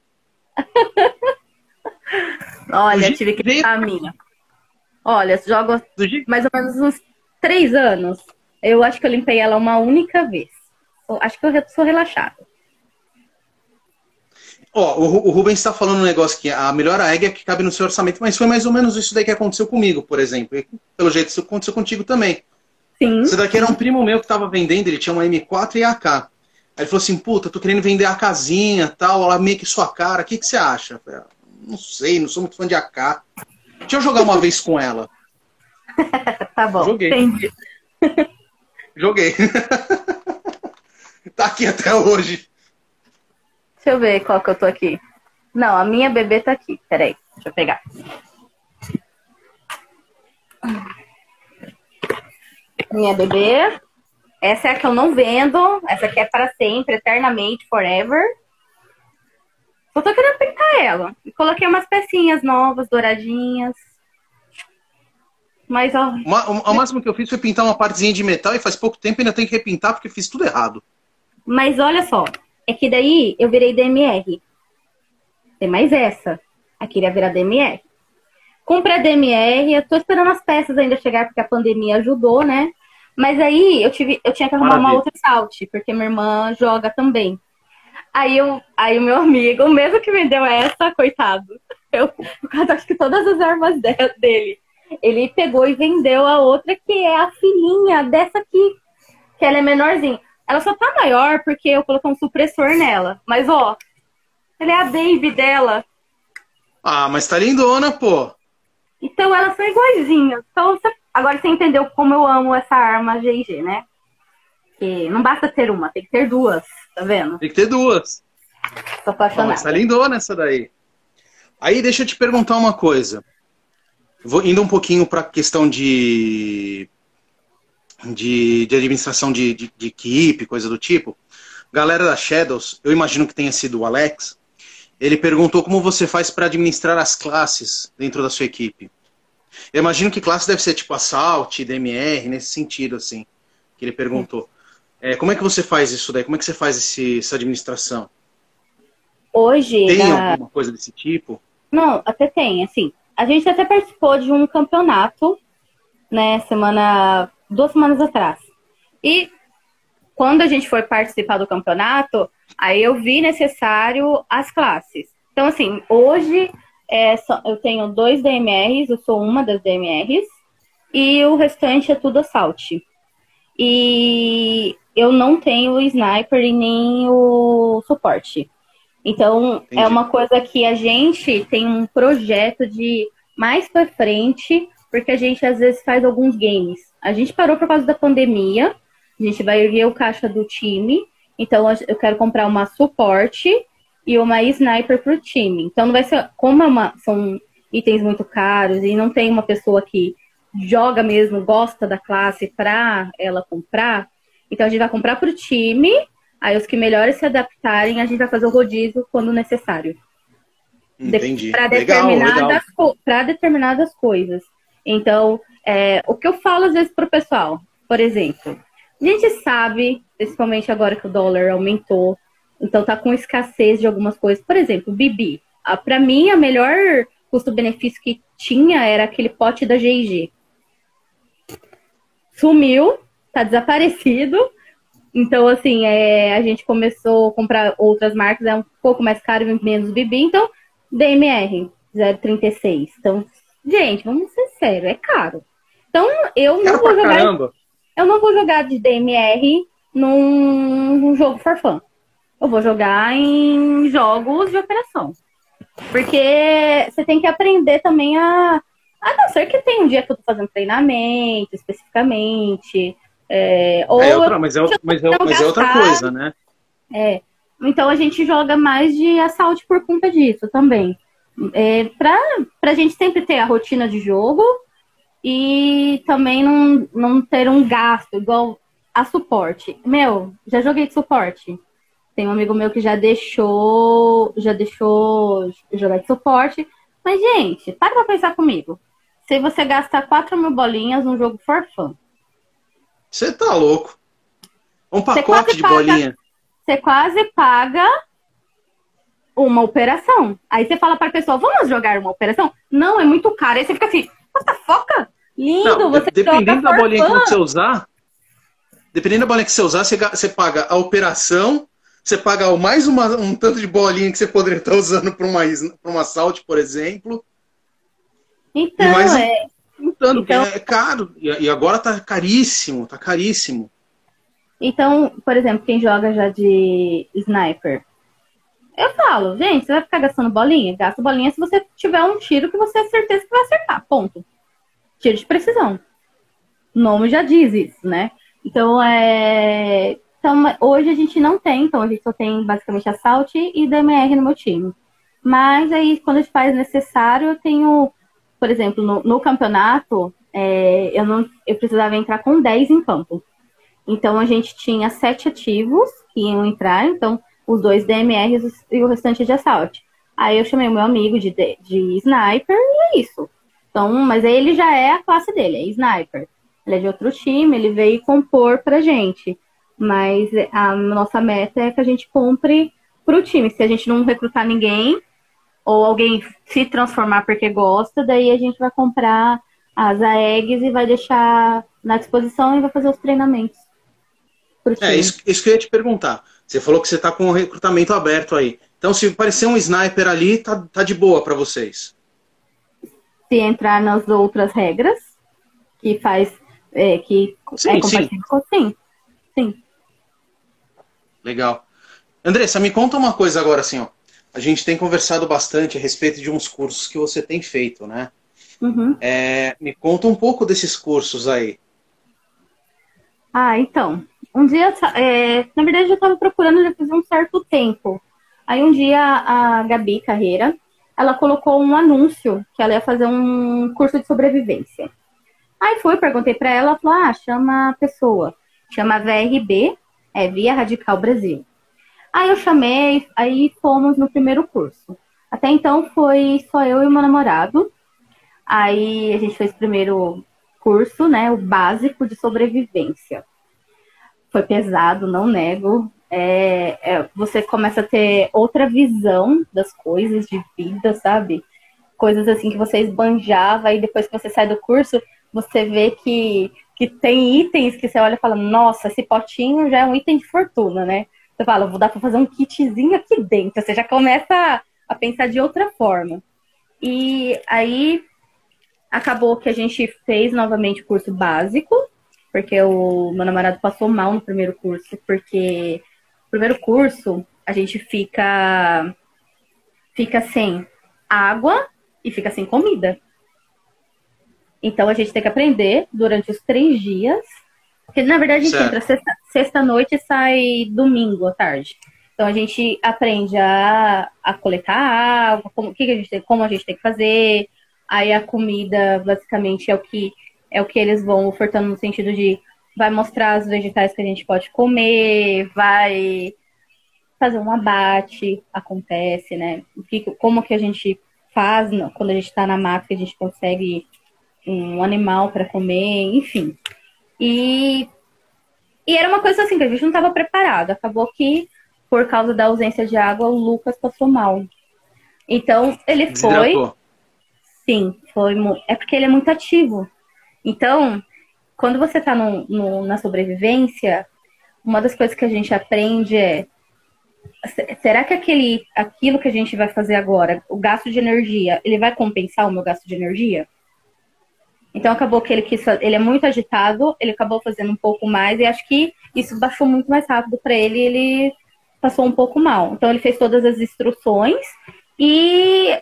Olha, tive que limpar a minha. Olha, jogo mais ou menos uns três anos. Eu acho que eu limpei ela uma única vez. Eu acho que eu sou relaxada. Ó, o, Ru- o Rubens está falando um negócio que a melhor egg é que cabe no seu orçamento, mas foi mais ou menos isso daí que aconteceu comigo, por exemplo. E, pelo jeito, isso aconteceu contigo também. Sim. Esse daqui era um primo meu que tava vendendo, ele tinha uma M4 e AK. Aí ele falou assim, puta, tô querendo vender a casinha tal, ela meio que sua cara, o que, que você acha? Falei, "Ah, não sei, não sou muito fã de AK. Deixa eu jogar uma vez com ela. Tá bom. Joguei. Entendi. Joguei. tá aqui até hoje. Deixa eu ver qual que eu tô aqui. Não, a minha bebê tá aqui. Peraí, deixa eu pegar. Minha bebê. Essa é a que eu não vendo. Essa aqui é para sempre, eternamente, forever. Só tô querendo pintar ela. E coloquei umas pecinhas novas, douradinhas. Mas, ó, O máximo que eu fiz foi pintar uma partezinha de metal e faz pouco tempo ainda tenho que repintar porque fiz tudo errado. Mas olha só, é que daí eu virei DMR. Tem mais essa. Aqui iria virar DMR. Comprei a DMR, eu tô esperando as peças ainda chegar, porque a pandemia ajudou, né? Mas aí eu, tive, eu tinha que arrumar uma Maravilha. outra salt, porque minha irmã joga também. Aí, eu, aí o meu amigo, o mesmo que vendeu essa, coitado, eu, por causa acho que todas as armas de- dele, ele pegou e vendeu a outra, que é a filhinha dessa aqui, que ela é menorzinha. Ela só tá maior porque eu coloquei um supressor nela. Mas, ó, ela é a baby dela. Ah, mas tá lindona, pô. Então elas são iguaizinhas. Então, você- agora você entendeu como eu amo essa arma GG, né? Que não basta ter uma, tem que ter duas. Tá vendo? Tem que ter duas. Tô Ah, mas tá apaixonada. lindona essa daí. Aí deixa eu te perguntar uma coisa. Vou indo um pouquinho para a questão de, de, de administração de, de, de, equipe, coisa do tipo. Galera da Shadows, eu imagino que tenha sido o Alex. Ele perguntou como você faz para administrar as classes dentro da sua equipe. Eu imagino que classe deve ser tipo Assault, DMR, nesse sentido, assim, que ele perguntou. É, como é que você faz isso daí? Como é que você faz esse, essa administração? Hoje. Tem na... alguma coisa desse tipo? Não, até tem, assim. A gente até participou de um campeonato, né, semana. Duas semanas atrás. E quando a gente foi participar do campeonato, aí eu vi necessário as classes. Então, assim, hoje é, eu tenho dois DMRs, eu sou uma das DMRs, e o restante é tudo assault. E eu não tenho o sniper e nem o suporte. Então, é Entendi. é uma coisa que a gente tem um projeto de mais para frente, porque a gente às vezes faz alguns games. A gente parou por causa da pandemia, a gente vai erguer o caixa do time, então eu quero comprar uma suporte e uma sniper para o time. Então não vai ser, como é uma, são itens muito caros e não tem uma pessoa que joga mesmo, gosta da classe para ela comprar, então a gente vai comprar para o time Aí os que melhores se adaptarem, a gente vai fazer o rodízio quando necessário. Entendi. Para determinadas, determinadas coisas. Então, é, o que eu falo às vezes para o pessoal, por exemplo, a gente sabe, principalmente agora que o dólar aumentou, então tá com escassez de algumas coisas. Por exemplo, Bibi. Para mim, a melhor custo-benefício que tinha era aquele pote da G&G. Sumiu, tá desaparecido. Então, assim, é, a gente começou a comprar outras marcas, é um pouco mais caro e menos BB, então DMR 036. Então, gente, vamos ser sérios, é caro. Então, eu não vou jogar. Caramba. Eu não vou jogar de DMR num, num jogo for fun. Eu vou jogar em jogos de operação. Porque você tem que aprender também a. A não ser que tem um dia que eu tô fazendo treinamento especificamente. É, ou é outra, mas, é, mas, é, mas é outra coisa, né? É. Então a gente joga mais de assalto por conta disso também. É, pra, pra gente sempre ter a rotina de jogo e também não, não ter um gasto igual a suporte. Meu, já joguei de suporte. Tem um amigo meu que já deixou, já deixou jogar de suporte. Mas, gente, para pra pensar comigo. Se você gasta 4 mil bolinhas num jogo for fun, você tá louco. Um pacote de paga, bolinha. Você quase paga uma operação. Aí você fala para a pessoa, vamos jogar uma operação? Não, é muito caro. Aí você fica assim, nossa, foca! Lindo, Não, você Dependendo da bolinha fã. que você usar, dependendo da bolinha que você usar, você, você paga a operação, você paga mais uma, um tanto de bolinha que você poderia estar usando para uma, uma assalto, por exemplo. Então, mais, é, juntando, então, é caro. E agora tá caríssimo, tá caríssimo. Então, por exemplo, quem joga já de sniper, eu falo, gente, você vai ficar gastando bolinha? Gasta bolinha se você tiver um tiro que você tem certeza que vai acertar. Ponto. Tiro de precisão. O nome já diz isso, né? Então, é... então, hoje a gente não tem, então a gente só tem basicamente assalto e DMR no meu time. Mas aí, quando a gente faz necessário, eu tenho por exemplo, no, no campeonato, é, eu, não, eu precisava entrar com 10 em campo. Então a gente tinha sete ativos que iam entrar, então os dois DMRs e o restante de assalto. Aí eu chamei o meu amigo de, de, de sniper e é isso. Então, mas ele já é a classe dele, é sniper. Ele é de outro time, ele veio compor pra gente. Mas a nossa meta é que a gente compre pro time. Se a gente não recrutar ninguém, ou alguém se transformar porque gosta, daí a gente vai comprar as AEGs e vai deixar na disposição e vai fazer os treinamentos. É, isso, isso que eu ia te perguntar. Você falou que você está com o recrutamento aberto aí. Então, se aparecer um sniper ali, tá, tá de boa para vocês. Se entrar nas outras regras, que faz. É, que sim, é compatível sim. sim. Sim. Legal. Andressa, me conta uma coisa agora, assim, ó a gente tem conversado bastante a respeito de uns cursos que você tem feito, né? Uhum. É, me conta um pouco desses cursos aí. Ah, então. Um dia, é, na verdade, eu estava procurando já fazia um certo tempo. Aí um dia a Gabi Carreira, ela colocou um anúncio que ela ia fazer um curso de sobrevivência. Aí fui, perguntei para ela, falou: ah, chama a pessoa, chama VRB, é Via Radical Brasil. Aí eu chamei, aí fomos no primeiro curso. Até então foi só eu e meu namorado. Aí a gente fez o primeiro curso, né, o básico de sobrevivência. Foi pesado, não nego. É, é, você começa a ter outra visão das coisas de vida, sabe? Coisas assim que você esbanjava e depois que você sai do curso, você vê que, que tem itens que você olha e fala, nossa, esse potinho já é um item de fortuna, né? Você fala, vou dar para fazer um kitzinho aqui dentro. Você já começa a pensar de outra forma. E aí acabou que a gente fez novamente o curso básico, porque o meu namorado passou mal no primeiro curso, porque no primeiro curso a gente fica fica sem água e fica sem comida. Então a gente tem que aprender durante os três dias. Porque na verdade a gente certo. entra sexta, sexta noite e sai domingo à tarde. Então a gente aprende a, a coletar água, como, que, que a gente tem, como a gente tem que fazer. Aí a comida basicamente é o que é o que eles vão ofertando no sentido de vai mostrar os vegetais que a gente pode comer, vai fazer um abate, acontece, né? Como que a gente faz quando a gente está na mata, que a gente consegue um animal para comer, enfim. E, e era uma coisa assim que a gente não estava preparado. Acabou que, por causa da ausência de água, o Lucas passou mal. Então, ele foi. Sim, foi. É porque ele é muito ativo. Então, quando você está na sobrevivência, uma das coisas que a gente aprende é será que aquele, aquilo que a gente vai fazer agora, o gasto de energia, ele vai compensar o meu gasto de energia? Então acabou que ele quis, ele é muito agitado, ele acabou fazendo um pouco mais e acho que isso baixou muito mais rápido para ele, ele passou um pouco mal. Então ele fez todas as instruções e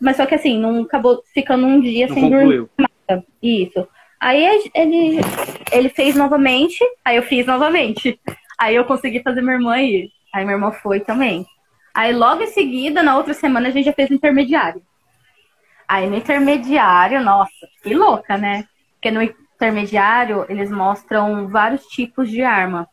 mas só que assim, não acabou ficando um dia não sem concluiu. dormir. Isso. Aí ele ele fez novamente, aí eu fiz novamente. Aí eu consegui fazer minha irmã ir. Aí minha irmã foi também. Aí logo em seguida, na outra semana, a gente já fez intermediário. Aí no intermediário, nossa, que louca, né? Porque no intermediário eles mostram vários tipos de arma.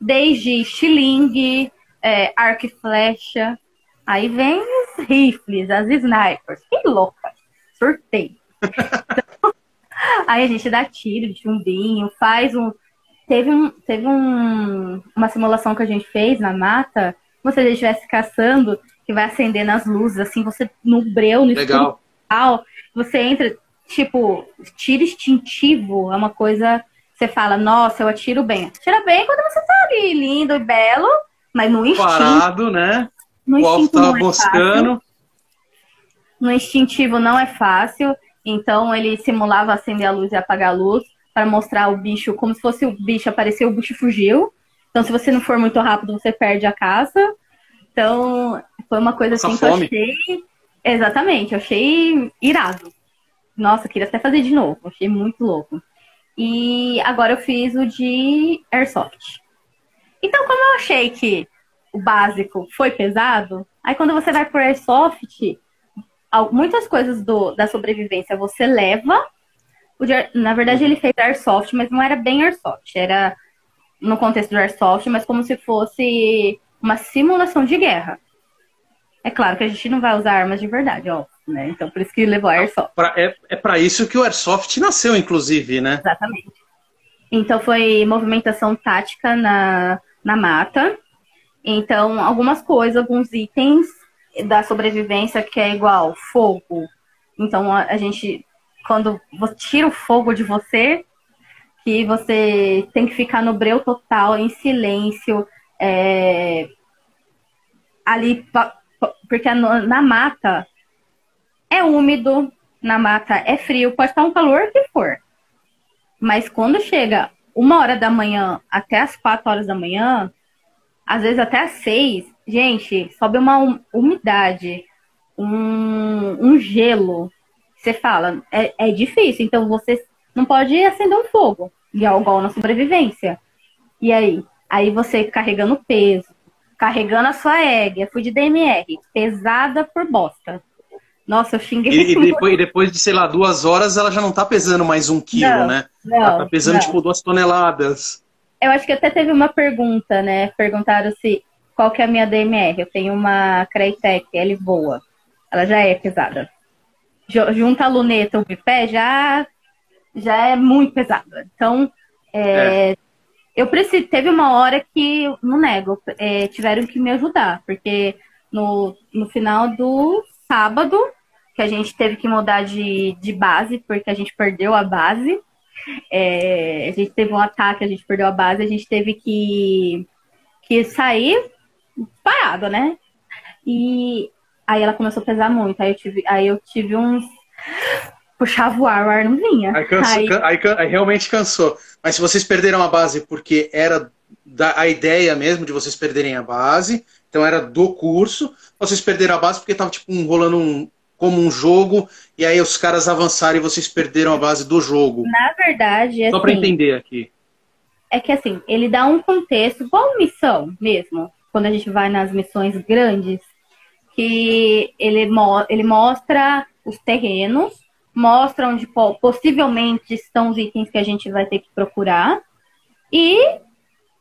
Desde estilingue, é, arco e flecha. Aí vem os rifles, as snipers. Que louca. Surtei. Então, aí a gente dá tiro de chumbinho, faz um. Teve, um, teve um, uma simulação que a gente fez na mata. Como se a gente estivesse caçando, que vai acender nas luzes, assim, você no breu, no Legal. escuro tal, você entra, tipo, tiro instintivo é uma coisa. Você fala, nossa, eu atiro bem. Atira bem quando você tá ali, lindo e belo, mas no instinto. Parado, né? No o alvo tá buscando. É no instintivo não é fácil. Então ele simulava acender a luz e apagar a luz para mostrar o bicho como se fosse o bicho apareceu, o bicho fugiu. Então, se você não for muito rápido, você perde a caça. Então, foi uma coisa assim que eu achei Exatamente, eu achei irado. Nossa, queria até fazer de novo, achei muito louco. E agora eu fiz o de Airsoft. Então, como eu achei que o básico foi pesado, aí quando você vai pro Airsoft, muitas coisas do, da sobrevivência você leva. Na verdade, ele fez Airsoft, mas não era bem Airsoft, era no contexto do Airsoft, mas como se fosse uma simulação de guerra. É claro que a gente não vai usar armas de verdade, ó. Né? Então, por isso que levou a Airsoft. É é para isso que o Airsoft nasceu, inclusive, né? Exatamente. Então, foi movimentação tática na, na mata. Então, algumas coisas, alguns itens da sobrevivência que é igual fogo. Então, a, a gente, quando tira o fogo de você, que você tem que ficar no breu total, em silêncio, é, ali porque na mata é úmido, na mata é frio, pode estar um calor que for. Mas quando chega uma hora da manhã até as quatro horas da manhã, às vezes até as seis, gente, sobe uma umidade, um, um gelo. Você fala, é, é difícil, então você não pode acender um fogo, igual, igual na sobrevivência. E aí? Aí você carregando peso, carregando a sua egg, fui de DMR, pesada por bosta. Nossa, eu xinguei. E, e, depois, e, depois, de, sei lá, duas horas, ela já não tá pesando mais um quilo, não, né? Não, ela tá pesando, não. tipo, duas toneladas. Eu acho que até teve uma pergunta, né? Perguntaram se qual que é a minha DMR. Eu tenho uma Crytek, ela voa. Ela já é pesada. Junta a luneta o bipé, já, já é muito pesada. Então, é, é. eu preciso. Teve uma hora que, não nego, é, tiveram que me ajudar, porque no, no final do sábado, que a gente teve que mudar de, de base, porque a gente perdeu a base. É, a gente teve um ataque, a gente perdeu a base, a gente teve que, que sair parado, né? E aí ela começou a pesar muito. Aí eu tive, aí eu tive uns. Puxava o ar, o ar não vinha. Aí, cansou, aí... Aí, aí realmente cansou. Mas se vocês perderam a base porque era da, a ideia mesmo de vocês perderem a base, então era do curso, vocês perderam a base porque tava tipo um, rolando um, como um jogo, e aí os caras avançaram e vocês perderam a base do jogo. Na verdade, Só assim, para entender aqui. É que assim, ele dá um contexto, igual missão mesmo, quando a gente vai nas missões grandes, que ele, mo ele mostra os terrenos, mostra onde possivelmente estão os itens que a gente vai ter que procurar, e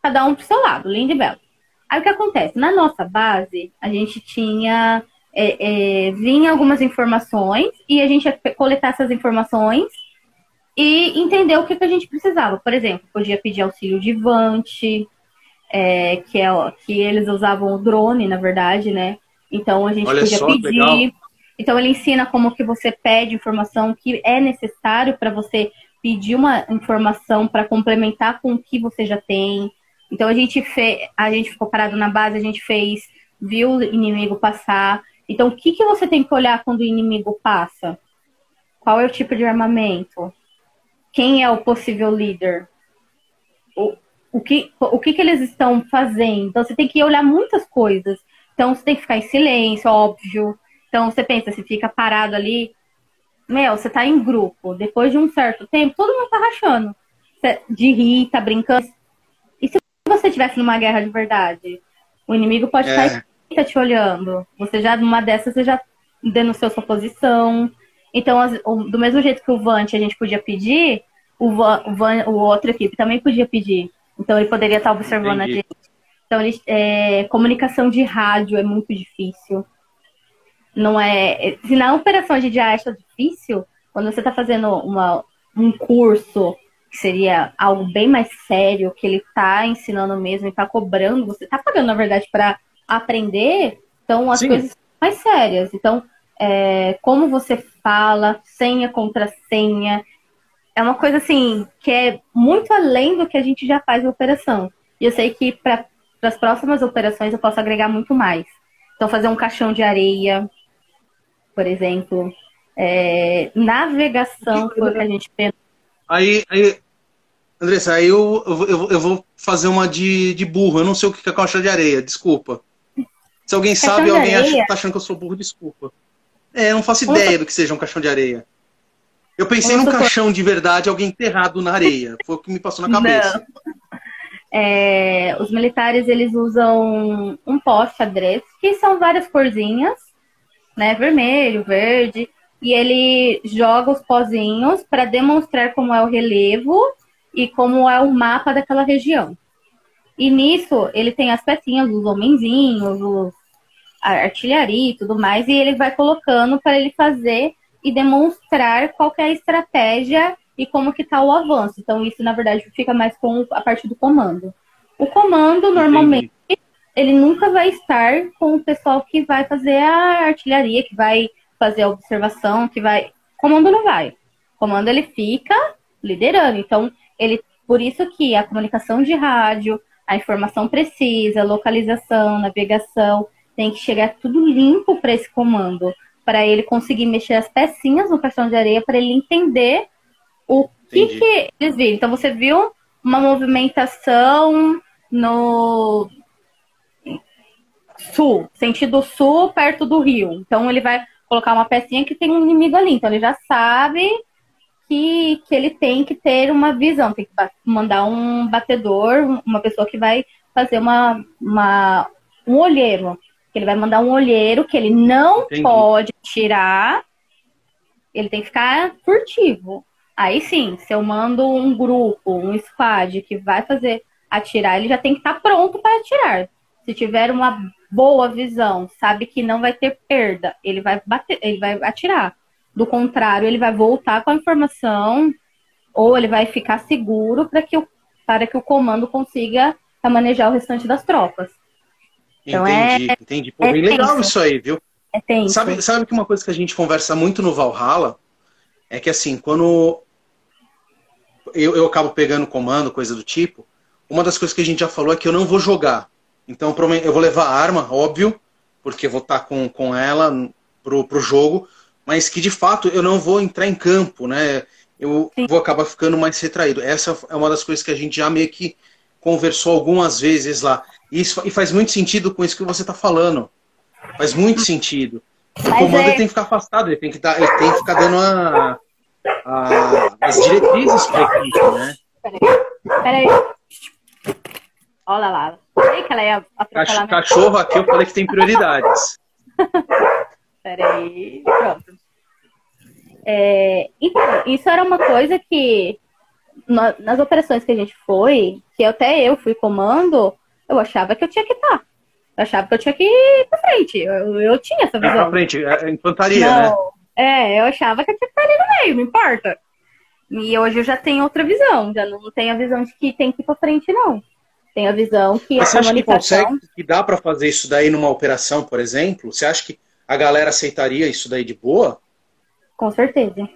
cada um pro seu lado, lindo e belo. Aí o que acontece? Na nossa base, a gente tinha. É, é, vinha algumas informações e a gente ia coletar essas informações e entender o que, que a gente precisava. Por exemplo, podia pedir auxílio de Vante, é, que, é, que eles usavam o drone, na verdade, né? Então a gente Olha podia só, pedir. Legal. Então ele ensina como que você pede informação que é necessário para você pedir uma informação para complementar com o que você já tem. Então a gente fez, a gente ficou parado na base, a gente fez, viu o inimigo passar. Então o que, que você tem que olhar quando o inimigo passa? Qual é o tipo de armamento? Quem é o possível líder? O, o, que, o que, que eles estão fazendo? Então você tem que olhar muitas coisas. Então você tem que ficar em silêncio, óbvio. Então você pensa, se fica parado ali, meu, você tá em grupo. Depois de um certo tempo, todo mundo tá rachando. De rir, tá brincando você estivesse numa guerra de verdade? O inimigo pode é. estar tá te olhando. Você já, numa dessas, você já denunciou sua posição. Então, do mesmo jeito que o Vant a gente podia pedir, o, Van, o, Van, o outro equipe também podia pedir. Então, ele poderia estar observando Entendi. a gente. Então, ele, é, comunicação de rádio é muito difícil. Não é. Se na operação de diário é difícil, quando você está fazendo uma, um curso que seria algo bem mais sério, que ele está ensinando mesmo e está cobrando, você está pagando, na verdade, para aprender, então as Sim. coisas mais sérias. Então, é, como você fala, senha contra senha, é uma coisa assim que é muito além do que a gente já faz em operação. E eu sei que para as próximas operações eu posso agregar muito mais. Então, fazer um caixão de areia, por exemplo, é, navegação, foi o que a gente pensou Aí, aí Andressa, aí eu, eu, eu, vou fazer uma de, de burro. Eu não sei o que é caixa de areia, desculpa. Se alguém caixão sabe, alguém acha, tá achando que eu sou burro, desculpa. É, eu não faço ideia do que seja um caixão de areia. Eu pensei num caixão de verdade, alguém enterrado na areia. Foi o que me passou na cabeça. É, os militares eles usam um poste xadrez, que são várias corzinhas, né? Vermelho, verde e ele joga os pozinhos para demonstrar como é o relevo e como é o mapa daquela região. E nisso ele tem as pecinhas, os homenzinhos, os, a artilharia e tudo mais, e ele vai colocando para ele fazer e demonstrar qual é a estratégia e como que está o avanço. Então isso na verdade fica mais com a parte do comando. O comando normalmente Entendi. ele nunca vai estar com o pessoal que vai fazer a artilharia, que vai fazer a observação, que vai. Comando não vai. Comando ele fica liderando. Então, ele, por isso que a comunicação de rádio, a informação precisa, localização, navegação, tem que chegar tudo limpo para esse comando, para ele conseguir mexer as pecinhas no caixão de areia, para ele entender o que, que eles viram. Então, você viu uma movimentação no sul, sentido sul, perto do rio. Então, ele vai colocar uma pecinha que tem um inimigo ali. Então ele já sabe que, que ele tem que ter uma visão, tem que mandar um batedor, uma pessoa que vai fazer uma, uma um olheiro. Que ele vai mandar um olheiro que ele não Entendi. pode tirar, ele tem que ficar furtivo. Aí sim, se eu mando um grupo, um squad que vai fazer atirar, ele já tem que estar tá pronto para atirar. Se tiver uma boa visão, sabe que não vai ter perda, ele vai bater, ele vai atirar. Do contrário, ele vai voltar com a informação ou ele vai ficar seguro para que o, para que o comando consiga manejar o restante das tropas. Então entendi, é, entendi. Pô, é bem legal isso aí, viu? É tenso. Sabe, sabe que uma coisa que a gente conversa muito no Valhalla é que assim, quando eu, eu acabo pegando comando, coisa do tipo, uma das coisas que a gente já falou é que eu não vou jogar. Então eu vou levar a arma, óbvio, porque eu vou estar com, com ela pro, pro jogo, mas que de fato eu não vou entrar em campo, né? Eu Sim. vou acabar ficando mais retraído. Essa é uma das coisas que a gente já meio que conversou algumas vezes lá. E, isso, e faz muito sentido com isso que você está falando. Faz muito sentido. O Mas comando é... tem que ficar afastado, ele tem que, dar, ele tem que ficar dando a, a, as diretrizes para a equipe, né? Peraí. Peraí. Olha lá. Sei que ela ia atropelar. Cachorro aqui eu falei que tem prioridades. Peraí. Pronto. É, então, isso era uma coisa que nas operações que a gente foi, que até eu fui comando, eu achava que eu tinha que estar. Eu achava que eu tinha que ir pra frente. Eu, eu tinha essa visão. É pra frente, é infantaria, né? não, né? É, eu achava que eu tinha que estar ali no meio, não importa. E hoje eu já tenho outra visão, já não tenho a visão de que tem que ir pra frente, não. Tenho a visão que Mas você acha comunicação... que consegue, que dá para fazer isso daí numa operação, por exemplo? Você acha que a galera aceitaria isso daí de boa? Com certeza.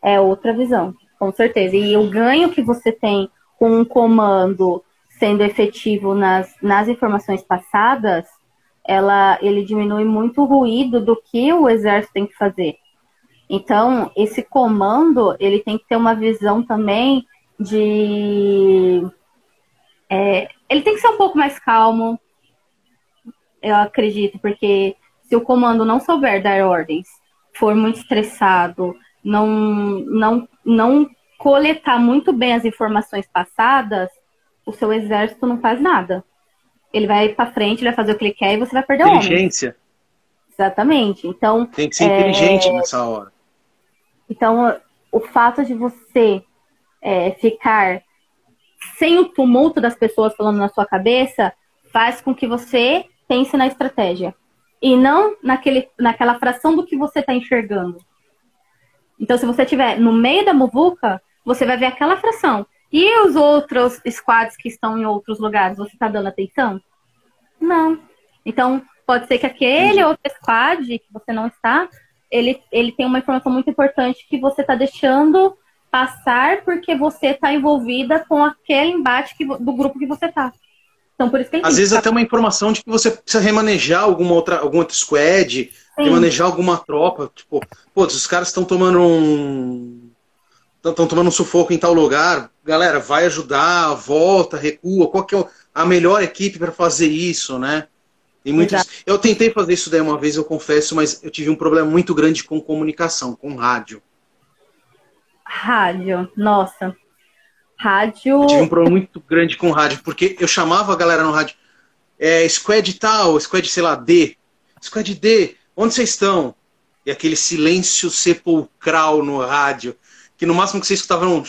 É outra visão, com certeza. E o ganho que você tem com um comando sendo efetivo nas, nas informações passadas, ela, ele diminui muito o ruído do que o exército tem que fazer. Então, esse comando, ele tem que ter uma visão também de... É, ele tem que ser um pouco mais calmo, eu acredito, porque se o comando não souber dar ordens, for muito estressado, não, não, não coletar muito bem as informações passadas, o seu exército não faz nada. Ele vai para frente, ele vai fazer o que ele quer e você vai perder o Inteligência. Exatamente. Então. Tem que ser é... inteligente nessa hora. Então, o fato de você é, ficar sem o tumulto das pessoas falando na sua cabeça faz com que você pense na estratégia e não naquele, naquela fração do que você está enxergando. Então, se você estiver no meio da muvuca, você vai ver aquela fração. E os outros squads que estão em outros lugares, você está dando atenção? Não. Então, pode ser que aquele outro squad que você não está, ele, ele tem uma informação muito importante que você está deixando passar porque você está envolvida com aquele embate que, do grupo que você está. Então, por isso que Às vezes até uma informação de que você precisa remanejar alguma outra, algum outro squad, Sim. remanejar alguma tropa. Tipo, pô, os caras estão tomando um estão tomando um sufoco em tal lugar, galera, vai ajudar, volta, recua, qual que é a melhor equipe para fazer isso, né? Tem muitos... Eu tentei fazer isso daí uma vez, eu confesso, mas eu tive um problema muito grande com comunicação, com rádio. Rádio, nossa. Rádio. Eu tive um problema muito grande com rádio, porque eu chamava a galera no rádio, é, squad tal, squad, sei lá, D. Squad D, onde vocês estão? E aquele silêncio sepulcral no rádio que no máximo que você escutava um.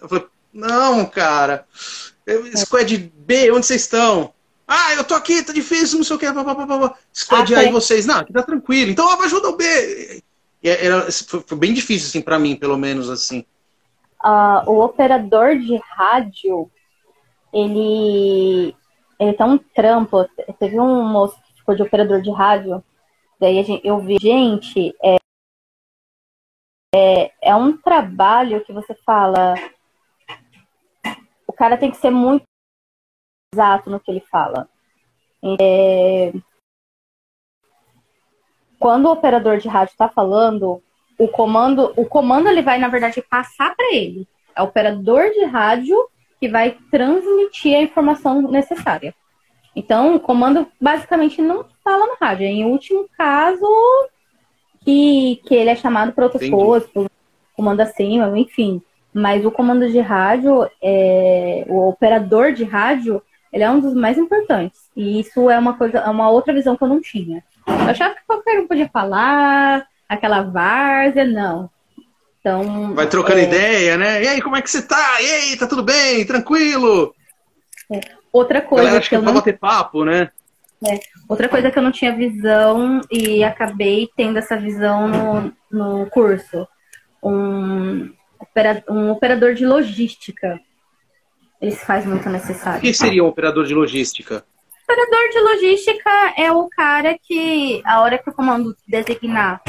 Eu falei, não, cara. Squad B, onde vocês estão? Ah, eu tô aqui, tá difícil, não sei o que. Squad ah, A e vocês, não, aqui tá tranquilo. Então ajuda o B. E é, era, foi bem difícil, assim, para mim, pelo menos, assim. Uh, o operador de rádio, ele, ele tá um trampo. Teve um moço que ficou de operador de rádio. Daí gente, eu vi, gente, é, é, é um trabalho que você fala. O cara tem que ser muito exato no que ele fala. É, quando o operador de rádio está falando, o comando, o comando ele vai na verdade passar para ele. É o operador de rádio que vai transmitir a informação necessária. Então, o comando basicamente não fala no rádio. Em último caso, que, que ele é chamado para outras Entendi. coisas, pro comando acima, enfim. Mas o comando de rádio, é, o operador de rádio, Ele é um dos mais importantes. E isso é uma coisa, é uma outra visão que eu não tinha. Eu achava que qualquer um podia falar, aquela várzea, não. Então. Vai trocando é... ideia, né? E aí, como é que você tá? E aí, tá tudo bem? Tranquilo? É. Outra coisa. Galera, acho que, que eu não... bater papo, né? É. Outra coisa que eu não tinha visão e acabei tendo essa visão no, no curso. Um, um operador de logística. Ele se faz muito necessário. O que seria um operador de logística? Operador de logística é o cara que, a hora que o comando designar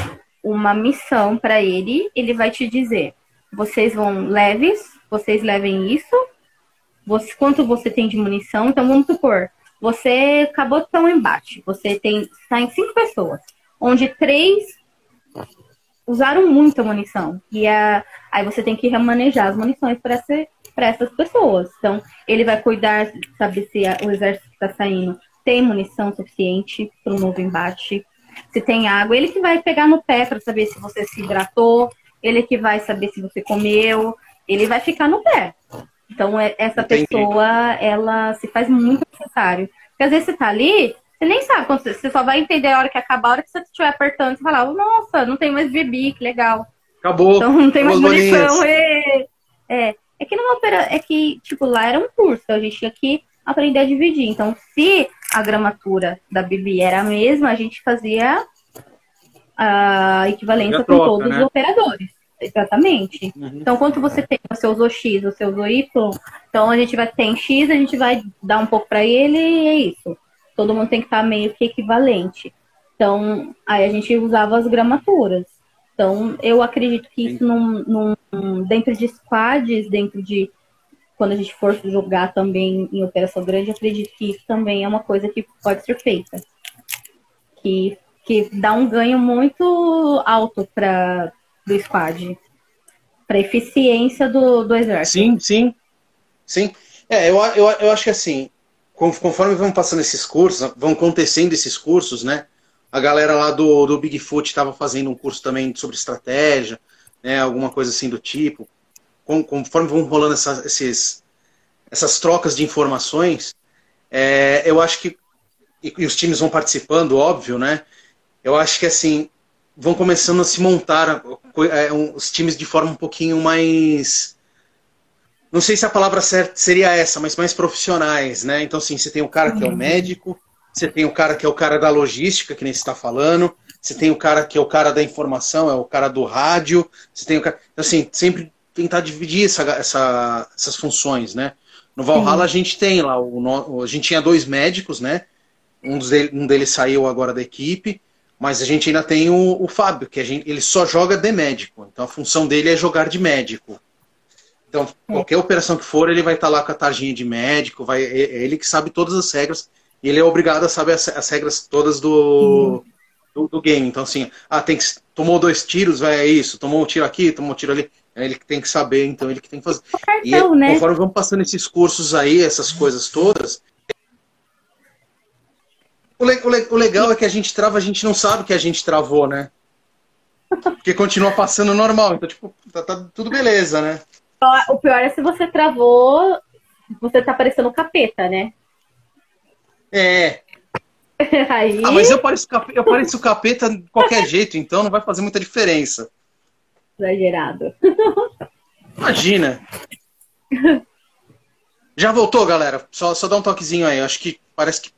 uma missão para ele, ele vai te dizer: vocês vão leves, vocês levem isso, você, quanto você tem de munição. Então vamos supor, você acabou de ter um embate, você tem está em cinco pessoas, onde três usaram muita munição e a, aí você tem que remanejar as munições para essas pessoas. Então ele vai cuidar, saber se a, o exército que está saindo tem munição suficiente para um novo embate se tem água. Ele que vai pegar no pé para saber se você se hidratou, ele que vai saber se você comeu, ele vai ficar no pé. Então, é, essa Entendi. pessoa, ela se faz muito necessário. Porque às vezes você tá ali, você nem sabe, quando você só vai entender a hora que acabar, a hora que você estiver apertando, você fala, nossa, não tem mais BB, que legal. Acabou. Então não tem mais munição. É, é, é que numa opera, é que, tipo, lá era um curso, a gente tinha que aprender a dividir. Então, se a gramatura da Bibi era a mesma, a gente fazia a equivalência troca, com todos né? os operadores. Exatamente. Uhum. Então, quando você tem seu usou X, o seu usou Y, então a gente vai ter em X, a gente vai dar um pouco para ele e é isso. Todo mundo tem que estar meio que equivalente. Então, aí a gente usava as gramaturas. Então, eu acredito que isso num, num, dentro de squads, dentro de quando a gente for jogar também em operação grande, acredito que isso também é uma coisa que pode ser feita. Que, que dá um ganho muito alto para do squad. Para eficiência do, do exército. Sim, sim. Sim. É, eu, eu, eu acho que assim, conforme vão passando esses cursos, vão acontecendo esses cursos, né? A galera lá do, do Bigfoot estava fazendo um curso também sobre estratégia, né? Alguma coisa assim do tipo conforme vão rolando essas, esses, essas trocas de informações, é, eu acho que, e, e, os times vão participando, óbvio, né? Eu acho que assim, vão começando a se montar é, os times de forma um pouquinho mais. Não sei se a palavra certa seria essa, mas mais profissionais, né? Então, assim, você tem o cara que é o uhum. médico, você tem o cara que é o cara da logística, que nem você está falando, você tem o cara que é o cara da informação, é o cara do rádio, você tem o cara. Então, assim, sempre tentar dividir essa, essa, essas funções, né? No Valhalla a gente tem lá, o, a gente tinha dois médicos, né? Um, dos um deles saiu agora da equipe, mas a gente ainda tem o, o Fábio, que gente, ele só joga de médico. Então a função dele é jogar de médico. Então, qualquer operação que for, ele vai estar lá com a tarjinha de médico, vai, é, é ele que sabe todas as regras, e ele é obrigado a saber as, as regras todas do, do, do, game. Então, assim, ah, tem que, tomou dois tiros, vai, é isso, tomou um tiro aqui, tomou um tiro ali. É ele que tem que saber, então ele que tem que fazer. Cartão, e né? conforme vamos passando esses cursos aí, essas coisas todas. O, le o, le o legal é que a gente trava, a gente não sabe que a gente travou, né? Porque continua passando normal, então, tipo, tá, tá tudo beleza, né? O pior é se você travou, você tá parecendo um capeta, né? É. Aí... Ah, mas eu pareço, eu pareço capeta de qualquer jeito, então não vai fazer muita diferença exagerado. Imagina. Já voltou, galera? Só, só dá um toquezinho aí. Acho que parece que.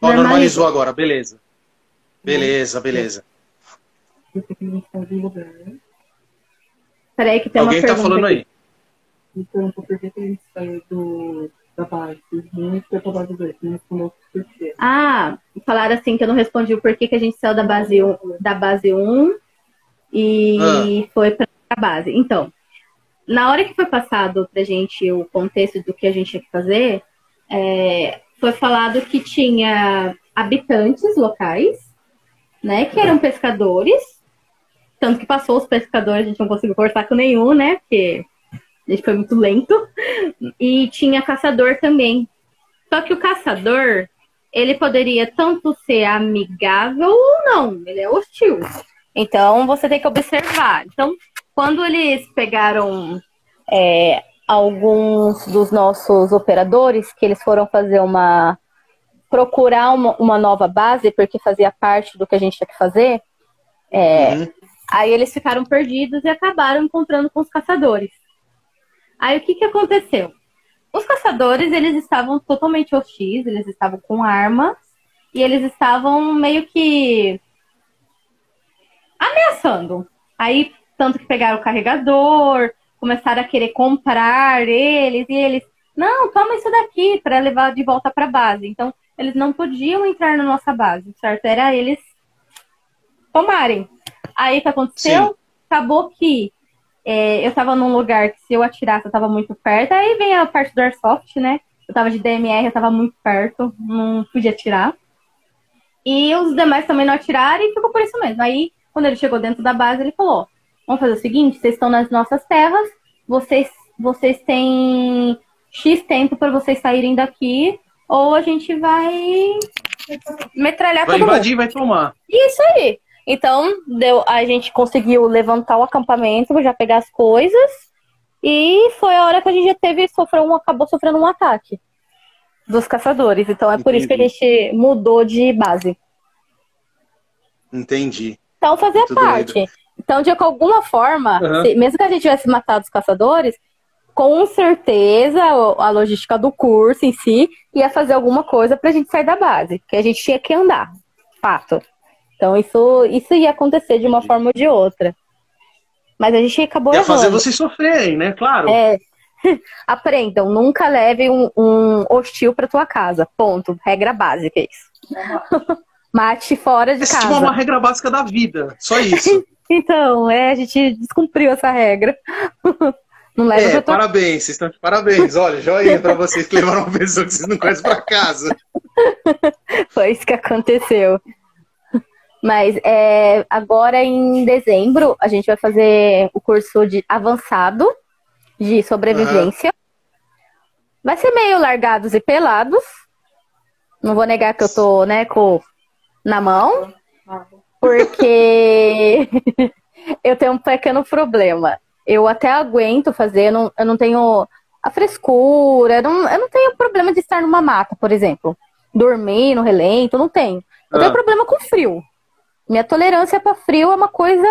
Ó, normalizou agora, beleza. Beleza, beleza. Peraí que tem Alguém uma tá falando aí. Então, por que a gente saiu do, da base 1 foi pra base 2? Não respondeu por quê. Ah, falaram assim que eu não respondi o porquê que a gente saiu da base 1, da base 1 e ah. foi para a base. Então, na hora que foi passado para a gente o contexto do que a gente tinha que fazer, é, foi falado que tinha habitantes locais, né, que eram pescadores, tanto que passou os pescadores, a gente não conseguiu conversar com nenhum, né, porque a gente foi muito lento, e tinha caçador também. Só que o caçador, ele poderia tanto ser amigável ou não, ele é hostil. Então, você tem que observar. Então, quando eles pegaram é, alguns dos nossos operadores que eles foram fazer uma procurar uma, uma nova base porque fazia parte do que a gente tinha que fazer. É, uhum. Aí eles ficaram perdidos e acabaram encontrando com os caçadores. Aí o que, que aconteceu? Os caçadores, eles estavam totalmente hostis, eles estavam com armas e eles estavam meio que ameaçando. Aí, tanto que pegaram o carregador, começaram a querer comprar eles e eles, não, toma isso daqui para levar de volta para base. Então, eles não podiam entrar na nossa base, certo? Era eles tomarem. Aí o que aconteceu? Sim. Acabou que é, eu tava num lugar que se eu atirasse eu tava muito perto. Aí vem a parte do Airsoft, né? Eu tava de DMR, eu tava muito perto, não podia atirar. E os demais também não atiraram e ficou por isso mesmo. Aí, quando ele chegou dentro da base, ele falou: Vamos fazer o seguinte, vocês estão nas nossas terras, vocês, vocês têm X tempo para vocês saírem daqui, ou a gente vai metralhar vai todo invadir, mundo. vai tomar. Isso aí. Então, deu, a gente conseguiu levantar o acampamento, já pegar as coisas, e foi a hora que a gente já teve, sofreu um, acabou sofrendo um ataque dos caçadores. Então é por Entendi. isso que a gente mudou de base. Entendi. Então fazia Muito parte. Doido. Então, de alguma forma, uhum. se, mesmo que a gente tivesse matado os caçadores, com certeza a logística do curso em si ia fazer alguma coisa pra gente sair da base, que a gente tinha que andar, fato. Então isso, isso ia acontecer de uma forma ou de outra. Mas a gente acabou Ia fazer vocês sofrerem, né? Claro. É. Aprendam, nunca leve um, um hostil para tua casa. Ponto. Regra básica, é isso. Mate fora de Essa casa. é uma regra básica da vida. Só isso. Então, é, a gente descumpriu essa regra. Não leva é, parabéns, vocês estão de parabéns. Olha, joinha para vocês que levaram uma pessoa que vocês não conhecem para casa. Foi isso que aconteceu. Mas é, agora em dezembro a gente vai fazer o curso de avançado de sobrevivência. Uhum. Vai ser meio largados e pelados. Não vou negar que eu tô, né, com na mão. Porque eu tenho um pequeno problema. Eu até aguento fazer, eu não, eu não tenho a frescura, eu não, eu não tenho problema de estar numa mata, por exemplo. Dormir no relento, não tenho. Eu ah. tenho problema com frio. Minha tolerância para frio é uma coisa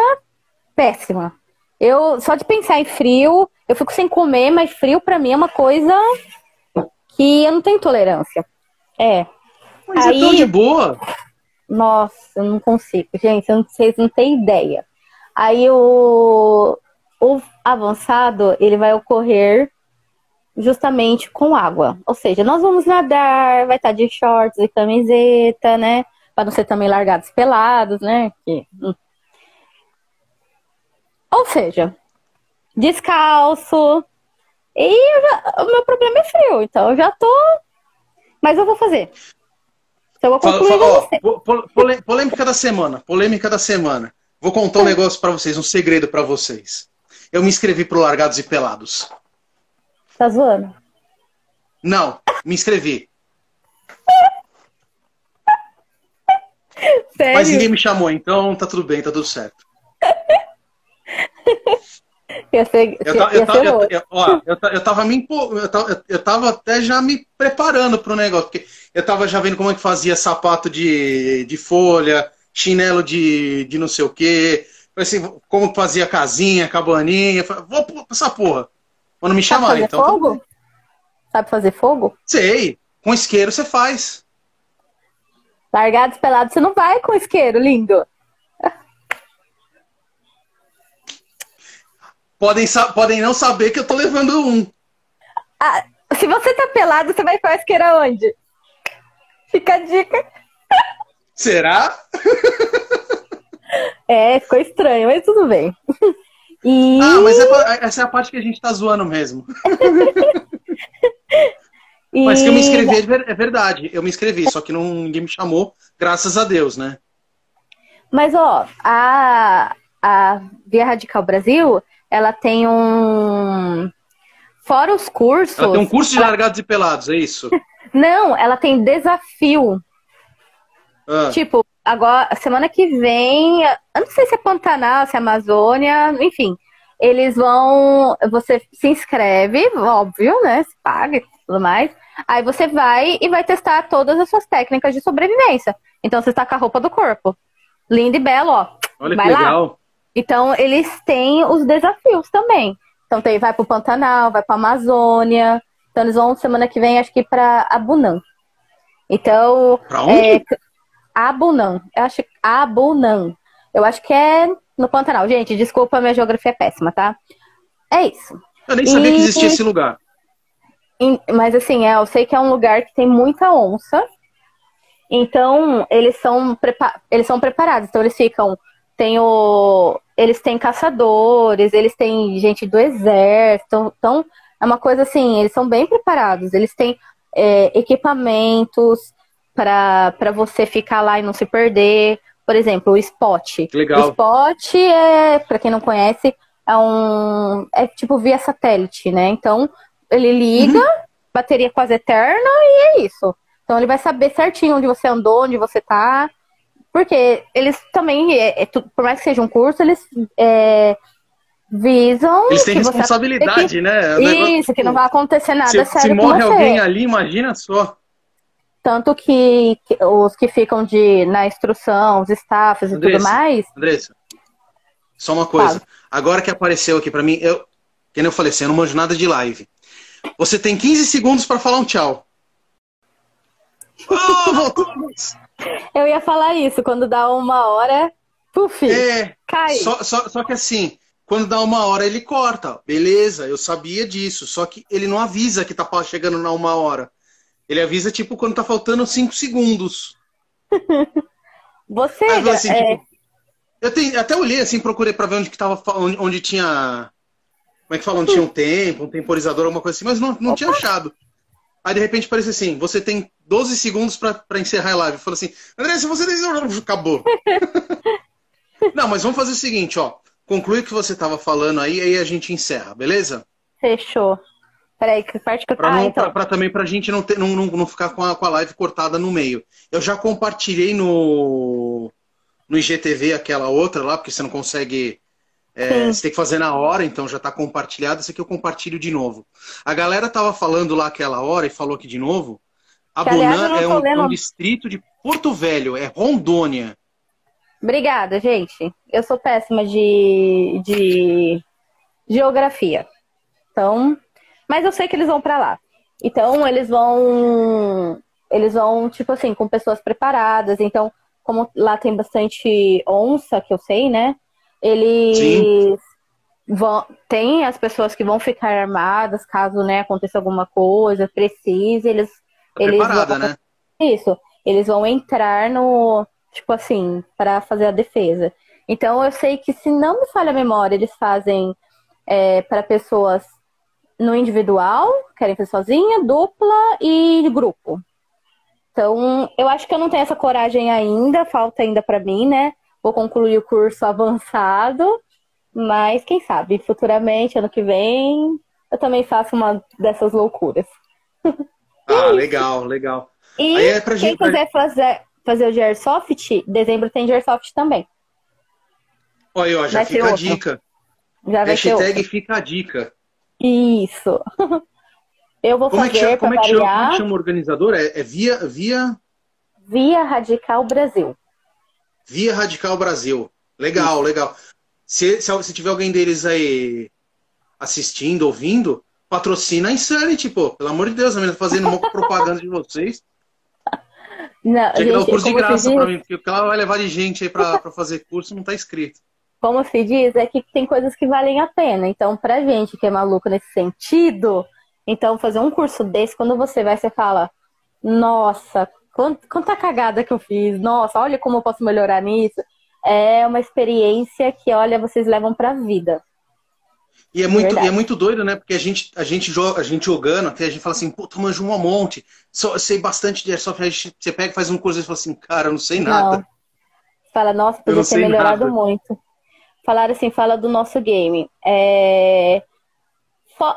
péssima. Eu só de pensar em frio, eu fico sem comer, mas frio para mim é uma coisa que eu não tenho tolerância. É. Mas Aí, é tão de boa. Nossa, eu não consigo, gente, vocês não têm ideia. Aí o, o avançado, ele vai ocorrer justamente com água. Ou seja, nós vamos nadar, vai estar de shorts e camiseta, né? para não ser também largados pelados, né? Que... Hum. Ou seja, descalço. E já... o meu problema é frio, então eu já tô. Mas eu vou fazer. Então eu vou concluir fala, ó, polêmica da semana. Polêmica da semana. Vou contar um é. negócio para vocês, um segredo para vocês. Eu me inscrevi pro Largados e Pelados. Tá zoando? Não, me inscrevi. Sério? Mas ninguém me chamou, então tá tudo bem, tá tudo certo. Ia ser, eu, eu, eu, eu, ó, eu, eu tava me eu tava, eu tava até já me preparando pro negócio, porque eu tava já vendo como é que fazia sapato de, de folha, chinelo de, de não sei o quê, assim, como fazia casinha, cabaninha, vou pra essa porra. Quando me chamar, Sabe então. Fogo? Sabe fazer fogo? Sei, com isqueiro você faz. Largados pelados, você não vai com isqueiro, lindo. Podem, podem não saber que eu tô levando um. Ah, se você tá pelado, você vai com isqueiro aonde? Fica a dica. Será? É, ficou estranho, mas tudo bem. E... Ah, mas é, essa é a parte que a gente tá zoando mesmo. E... Mas que eu me inscrevi é verdade. Eu me inscrevi, só que não, ninguém me chamou, graças a Deus, né? Mas, ó, a, a Via Radical Brasil, ela tem um. Fora os cursos. Ela tem um curso de largados e pelados, é isso? não, ela tem desafio. Ah. Tipo, agora, semana que vem, eu não sei se é Pantanal, se é Amazônia, enfim. eles vão. Você se inscreve, óbvio, né? Se paga e tudo mais. Aí você vai e vai testar todas as suas técnicas de sobrevivência. Então você está com a roupa do corpo. Lindo e belo, ó. Olha vai que lá. Então eles têm os desafios também. Então tem, vai pro Pantanal, vai pra Amazônia. Então eles vão semana que vem, acho que pra Abunan. Então. Pra onde? É, Abunan. Eu acho Abunan. Eu acho que é no Pantanal. Gente, desculpa, minha geografia é péssima, tá? É isso. Eu nem sabia E- que existia esse lugar. Mas assim, é, eu sei que é um lugar que tem muita onça. Então, eles são, eles são preparados. Então, eles ficam. Tem o, eles têm caçadores, eles têm gente do exército. Então, é uma coisa assim, eles são bem preparados. Eles têm é, equipamentos para você ficar lá e não se perder. Por exemplo, o spot. Legal. O spot é, para quem não conhece, é um. É tipo via satélite, né? Então, ele liga, bateria quase eterna, e é isso. Então ele vai saber certinho onde você andou, onde você tá. Porque eles também, é, é por mais que seja um curso, eles é, visam. Eles têm que responsabilidade, né? O negócio- Isso, que não vai acontecer nada se, sério se morre alguém ali, imagina só. Tanto que, que os que ficam de, na instrução, os staffs e tudo mais, Andressa, só uma coisa. Fala. Agora que apareceu aqui pra mim, eu, que nem eu falei, assim, eu não manjo nada de live. Você tem 15 segundos pra falar um tchau. Oh, voltamos! Eu ia falar isso, quando dá uma hora, puf, É, cai. só, só, só que assim, quando dá uma hora ele corta. Beleza, eu sabia disso. Só que ele não avisa que tá chegando na uma hora. Ele avisa, tipo, quando tá faltando 5 segundos. Você, Aí assim, é, tipo, eu tenho, até olhei assim, procurei pra ver onde que tava, onde, onde tinha. Como é que fala? Onde tinha um tempo, um temporizador, alguma coisa assim, mas não, não tinha achado. Aí de repente aparece assim: você tem 12 segundos pra encerrar a live. Falou assim, André, se você. Acabou. não, mas vamos fazer o seguinte, ó. Conclui o que você tava falando aí, aí a gente encerra, beleza? fechou. Peraí, que parte que eu Pra, Ah, não, então. pra, pra também pra gente não, ter, não, não, não ficar com a, com a live cortada no meio. Eu já compartilhei no, no IGTV aquela outra lá, porque você não consegue. É, Sim. você tem que fazer na hora, então já tá compartilhado. Esse aqui eu compartilho de novo. A galera tava falando lá aquela hora e falou aqui de novo. A Que, aliás, eu Bonan não é tô um, lendo- um distrito de Porto Velho, é Rondônia. Obrigada, gente. Eu sou péssima de, de geografia. Então, mas eu sei que eles vão pra lá. Então, eles vão eles vão tipo assim, com pessoas preparadas. Então, como lá tem bastante onça, que eu sei, né? Eles Sim. vão tem as pessoas que vão ficar armadas caso, né, aconteça alguma coisa, precise, eles Tá Eles vão- né? isso, eles vão entrar no, tipo assim, para fazer a defesa. Então eu sei que se não me falha a memória, eles fazem para pessoas no individual, querem fazer sozinha, dupla e grupo. Então, eu acho que eu não tenho essa coragem ainda, falta ainda para mim, né? Vou concluir o curso avançado, mas quem sabe, futuramente, ano que vem, eu também faço uma dessas loucuras. Ah, legal, legal. E é quem gente- quiser fazer, fazer o de Airsoft, dezembro tem de Airsoft também. Olha ó, já Vai fica a outro. dica. Já Hashtag fica a dica. Isso. Eu vou Como é que fazer chama, para como é que chama, como é que chama o organizador? É, é via, via, via Radical Brasil. Via Radical Brasil. Legal, legal. Se, se, se tiver alguém deles aí assistindo, ouvindo, patrocina a Insanity, pô. Pelo amor de Deus, a menina tá fazendo uma propaganda de vocês. Não, Tinha que dar o gente, curso de graça pra mim, porque o que ela vai levar de gente aí pra, pra fazer curso não tá escrito. como se diz, é que tem coisas que valem a pena. Então, pra gente que é maluco nesse sentido, então fazer um curso desse, quando você vai, você fala, nossa, quanta cagada que eu fiz, nossa, olha como eu posso melhorar nisso. É uma experiência que, olha, vocês levam pra vida. E é muito, e é muito doido, né? Porque a gente, a gente joga, a gente jogando, até a gente fala assim, puta, manjo um monte, só, sei bastante de airsoft, você pega e faz um curso e fala assim, cara, eu não sei nada. Não. Fala, nossa, podia ter melhorado nada. muito. Falaram assim, fala do nosso game. É...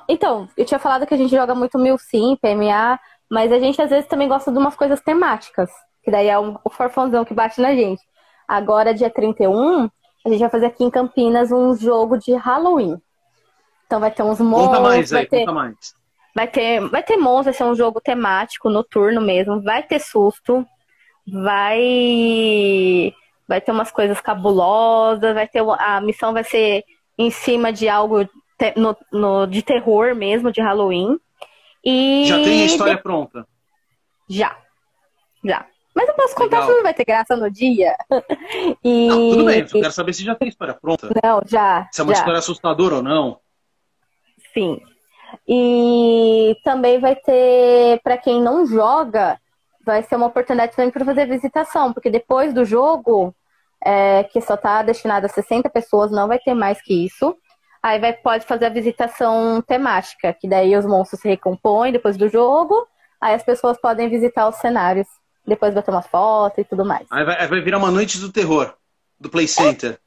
Então, eu tinha falado que a gente joga muito mil sim, PMA, mas a gente às vezes também gosta de umas coisas temáticas, que daí é o o forfãozão que bate na gente. Agora, dia 31, a gente vai fazer aqui em Campinas um jogo de Halloween. Então vai ter uns monstros. Conta mais vai aí, ter, conta mais. Vai ter, vai ter monstros, vai ser um jogo temático, noturno mesmo. Vai ter susto. Vai. Vai ter umas coisas cabulosas. Vai ter. A missão vai ser em cima de algo te- no, no- de terror mesmo, de Halloween. E. Já tem a história pronta. Já. Já. Mas eu posso contar Legal. não vai ter graça no dia. e... Não, tudo bem, eu só quero saber se já tem história pronta. Não, já. Se é uma já. história assustadora ou não. Sim. E também vai ter, para quem não joga, vai ser uma oportunidade também para fazer visitação, porque depois do jogo, é, que só está destinado a 60 pessoas, não vai ter mais que isso. Aí vai, pode fazer a visitação temática, que daí os monstros se recompõem depois do jogo, aí as pessoas podem visitar os cenários. Depois vai uma foto e tudo mais. Aí vai, aí vai virar uma noite do terror, do Play Center.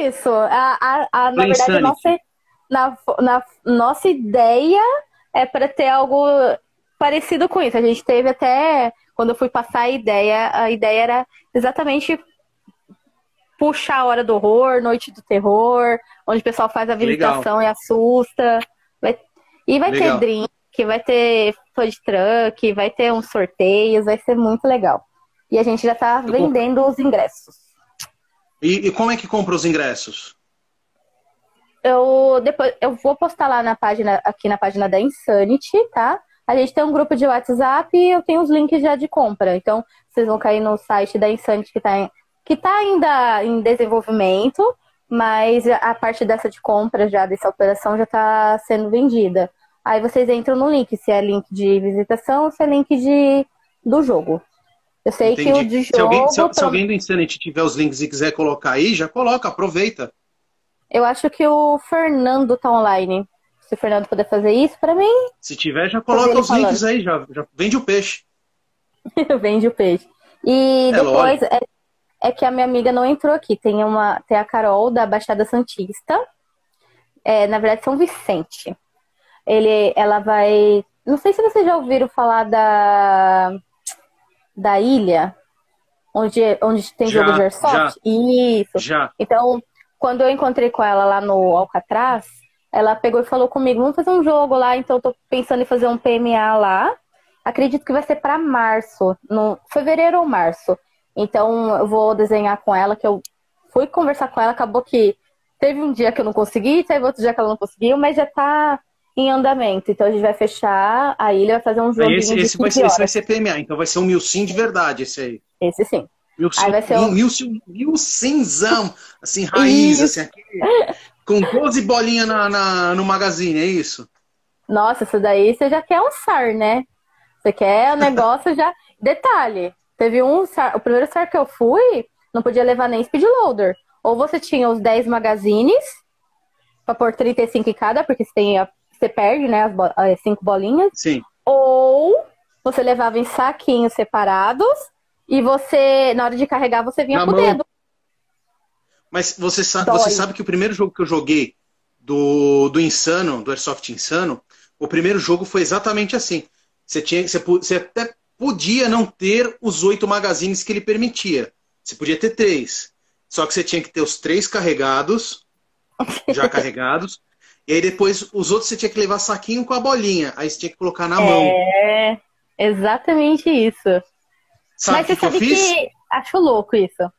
Isso. A, a, a- na verdade, a nossa, na, na nossa ideia é para ter algo parecido com isso. A gente teve até, quando eu fui passar a ideia, a ideia era exatamente puxar a hora do horror, noite do terror, onde o pessoal faz a Legal. visitação e assusta. Vai- e vai Legal. ter drink, vai ter food truck, vai ter uns sorteios, vai ser muito legal. E a gente já tá Eu vendendo os ingressos. E, e como é que compra os ingressos? Eu depois eu vou postar lá na página, aqui na página da Insanity, tá? A gente tem um grupo de WhatsApp e eu tenho os links já de compra. Então, vocês vão cair no site da Insanity que tá, em, que tá ainda em desenvolvimento, mas a parte dessa de compra já, dessa operação já tá sendo vendida. Aí vocês entram no link, se é link de visitação ou se é link de, do jogo. Eu sei que o de se, alguém, jogo. se, se pelo- alguém do Insanity tiver os links e quiser colocar aí, já coloca, aproveita. Eu acho que o Fernando tá online. Se o Fernando puder fazer isso, pra mim, Se tiver, já coloca os links falando. aí, já, já vende o peixe. Vende o peixe. E É, depois é, é que a minha amiga não entrou aqui. Tem uma, tem a Carol da Baixada Santista. É, na verdade, São Vicente. Ele, ela vai. Não sei se vocês já ouviram falar da da ilha, onde, onde tem Já, jogo de airsoft. Isso. Já. Então, quando eu encontrei com ela lá no Alcatraz, ela pegou e falou comigo: vamos fazer um jogo lá. Então, eu tô pensando em fazer um PMA lá. Acredito que vai ser para março, no fevereiro ou março. Então, eu vou desenhar com ela, que eu fui conversar com ela, acabou que teve um dia que eu não consegui, teve outro dia que ela não conseguiu, mas já tá em andamento. Então, a gente vai fechar a ilha, vai fazer um joguinho esse, de esse, vai 15 ser, esse vai ser PMA, então vai ser um Milsim de verdade, esse aí. Esse sim. Aí vai ser um- Milsimzão, assim, raiz, Isso. assim, aquele, com 12 bolinhas na, na- no magazine, é isso? Nossa, isso daí você já quer um SAR, né? Você quer o negócio já. Detalhe, teve um o primeiro SAR que eu fui, não podia levar nem speedloader. Ou você tinha os 10 magazines, pra pôr 35 em cada, porque você, tem a- você perde, né, as, bo- as cinco bolinhas. Sim. Ou você levava em saquinhos separados e você, na hora de carregar, você vinha Na com o dedo. Mas você, sa Dói. você sabe que o primeiro jogo que eu joguei do, do Insano, do Airsoft Insano, o primeiro jogo foi exatamente assim. Você, tinha, você, você até podia não ter os oito magazines que ele permitia. Você podia ter três. Só que você tinha que ter os três carregados, já carregados. E aí depois os outros você tinha que levar saquinho com a bolinha. Aí você tinha que colocar na mão. É, exatamente isso. Sabe Mas que, você que eu sabe fiz? que acho louco isso.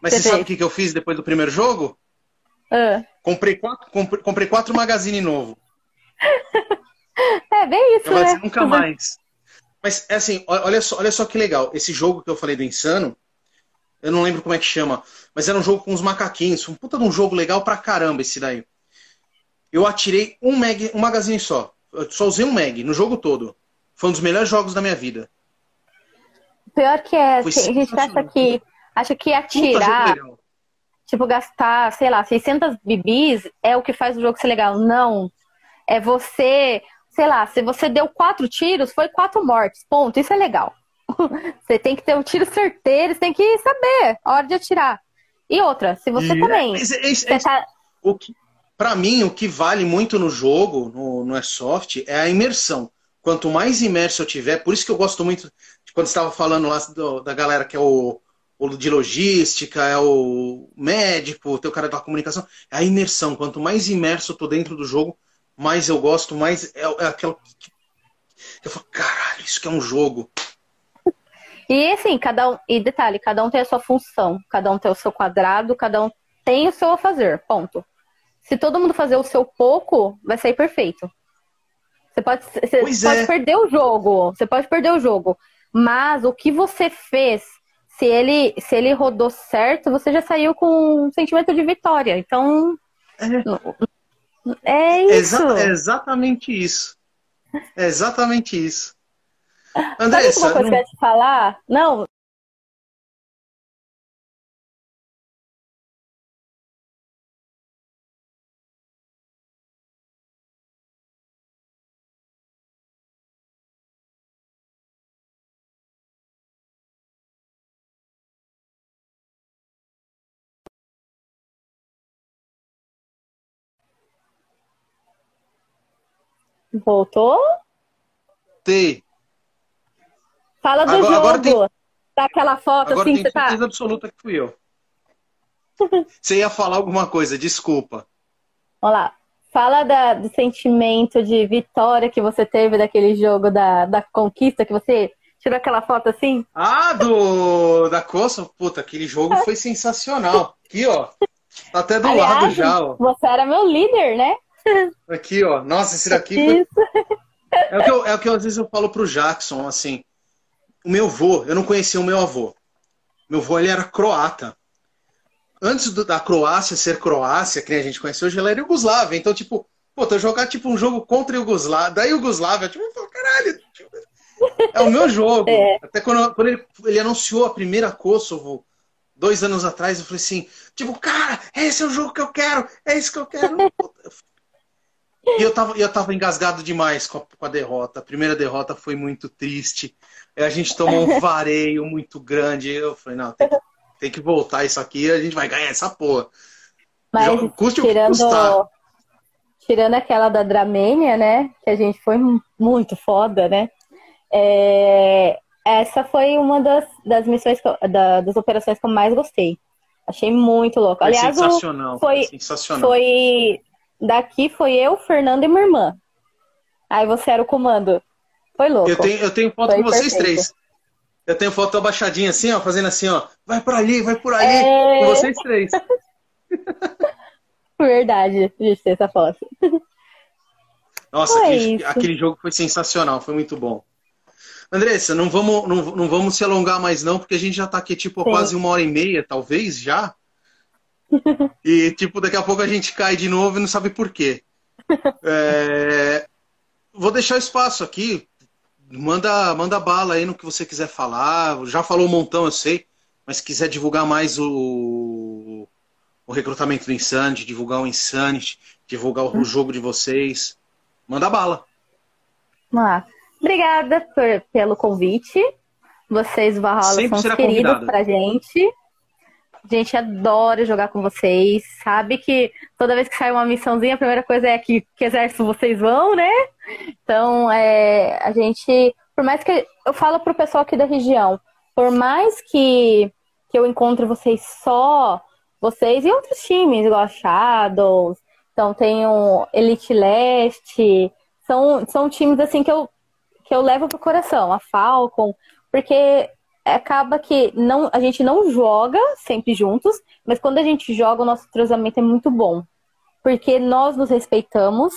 Mas você você sabe o que, eu fiz depois do primeiro jogo? Ah. Comprei quatro, comprei, comprei quatro magazines novos. É bem isso, Não né? nunca mais. Mas, é assim, olha só, olha só que legal. Esse jogo que eu falei do Insano, eu não lembro como é que chama, mas era um jogo com uns macaquinhos. Um puta de um jogo legal pra caramba esse daí. Eu atirei um, mag, um magazine só. Eu só usei um mag no jogo todo. Foi um dos melhores jogos da minha vida. Pior que é, Foi assim, a gente acha que, acha que atirar, tipo, gastar, sei lá, 600 bibis é o que faz o jogo ser legal. Não. É você, sei lá, se você deu quatro tiros, foi quatro mortes. Ponto. Isso é legal. você tem que ter um tiro certeiro, você tem que saber a hora de atirar. E outra, se você E- também. Mas é- é- tá, o que, pra mim, o que vale muito no jogo, no, no Airsoft, é a imersão. Quanto mais imerso eu tiver, por isso que eu gosto muito de quando você estava falando lá do- da galera que é o, o de logística, é o médico, tem o cara da comunicação. É a imersão. Quanto mais imerso eu tô dentro do jogo, mais eu gosto, mais é, é aquela. Eu falo, caralho, isso que é um jogo. E assim, cada um. E detalhe, cada um tem a sua função, cada um tem o seu quadrado, cada um tem o seu a fazer. Ponto. Se todo mundo fazer o seu pouco, vai sair perfeito. Você pode, você pode é. perder o jogo. Você pode perder o jogo. Mas o que você fez se ele, se ele rodou certo, você já saiu com um sentimento de vitória. Então. É, é isso. Exa exatamente isso. É exatamente isso. Andressa. Sabe uma coisa não... que eu ia te falar? Não, Voltou? Tem. Fala do agora, jogo. Agora tem... Daquela foto agora assim que você tá. certeza absoluta que fui eu. você ia falar alguma coisa, desculpa. Olha lá. Fala da, do sentimento de vitória que você teve daquele jogo da, da conquista, que você tirou aquela foto assim. Ah, do da Coça? Puta, aquele jogo foi sensacional. Aqui, ó. Tá até do Aliás, lado já, ó. Você era meu líder, né? Aqui, ó. Nossa, esse daqui foi... é, o que eu, é o que eu, às vezes eu falo pro Jackson, assim. O meu avô, eu não conhecia o meu avô. Meu avô, ele era croata. Antes do, da Croácia ser Croácia, que a gente conhece hoje, ela era Yugoslávia. Então, tipo, pô, tô jogar tipo um jogo contra a Yugoslávia, da Yugoslávia, tipo, caralho, tipo, é o meu jogo. É. Até quando, quando ele, ele anunciou a primeira Kosovo, dois anos atrás, eu falei assim, tipo, cara, esse é o jogo que eu quero, é isso que eu quero. E eu tava, eu tava engasgado demais com a, com a, derrota. A primeira derrota foi muito triste. A gente tomou um vareio muito grande. Eu falei, não, tem que, tem que voltar isso aqui a gente vai ganhar essa porra. Mas custe tirando, tirando aquela da Dramênia, né? Que a gente foi muito foda, né? É, essa foi uma das, das missões, da, das operações que eu mais gostei. Achei muito louco. Foi Aliás, sensacional. Foi, sensacional. foi Daqui foi eu, Fernando e minha irmã. Aí você era o comando. Foi louco. Eu tenho, eu tenho foto foi com vocês perfeito. três. Eu tenho foto abaixadinha assim, ó, fazendo assim, ó. Vai por ali, vai por ali. É... Com vocês três. Verdade, gente essa foto. Nossa, aquele, aquele, jogo foi sensacional, foi muito bom. Andressa, não vamos, não, não vamos se alongar mais não, porque a gente já tá aqui tipo quase uma hora e meia, talvez, já. E, tipo, daqui a pouco a gente cai de novo e não sabe por quê. É... Vou deixar espaço aqui. Manda, manda bala aí no que você quiser falar. Já falou um montão, eu sei. Mas se quiser divulgar mais o, o recrutamento do Insanity, divulgar o Insanity, divulgar o jogo de vocês, manda bala. Ah, obrigada por, pelo convite. Vocês, Valhalla, são queridos pra gente. A gente adora jogar com vocês. Sabe que toda vez que sai uma missãozinha, a primeira coisa é que, que exército vocês vão, né? Então, é, a gente. Por mais que. Eu falo pro pessoal aqui da região, por mais que, que eu encontre vocês só, vocês e outros times, igual Shadows, então tem o Elite Leste, são, são times assim que eu, que eu levo pro coração, a Falcon, porque acaba que não, a gente não joga sempre juntos, mas quando a gente joga, o nosso entrosamento é muito bom. Porque nós nos respeitamos.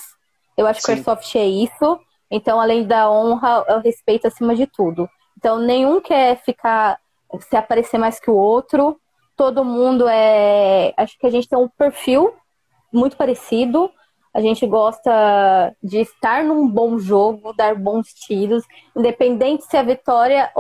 Eu acho Sim. que o Airsoft é isso. Então, além da honra, é o respeito acima de tudo. Então, nenhum quer ficar se aparecer mais que o outro. Todo mundo é. Acho que a gente tem um perfil muito parecido. A gente gosta de estar num bom jogo, dar bons tiros, independente se a vitória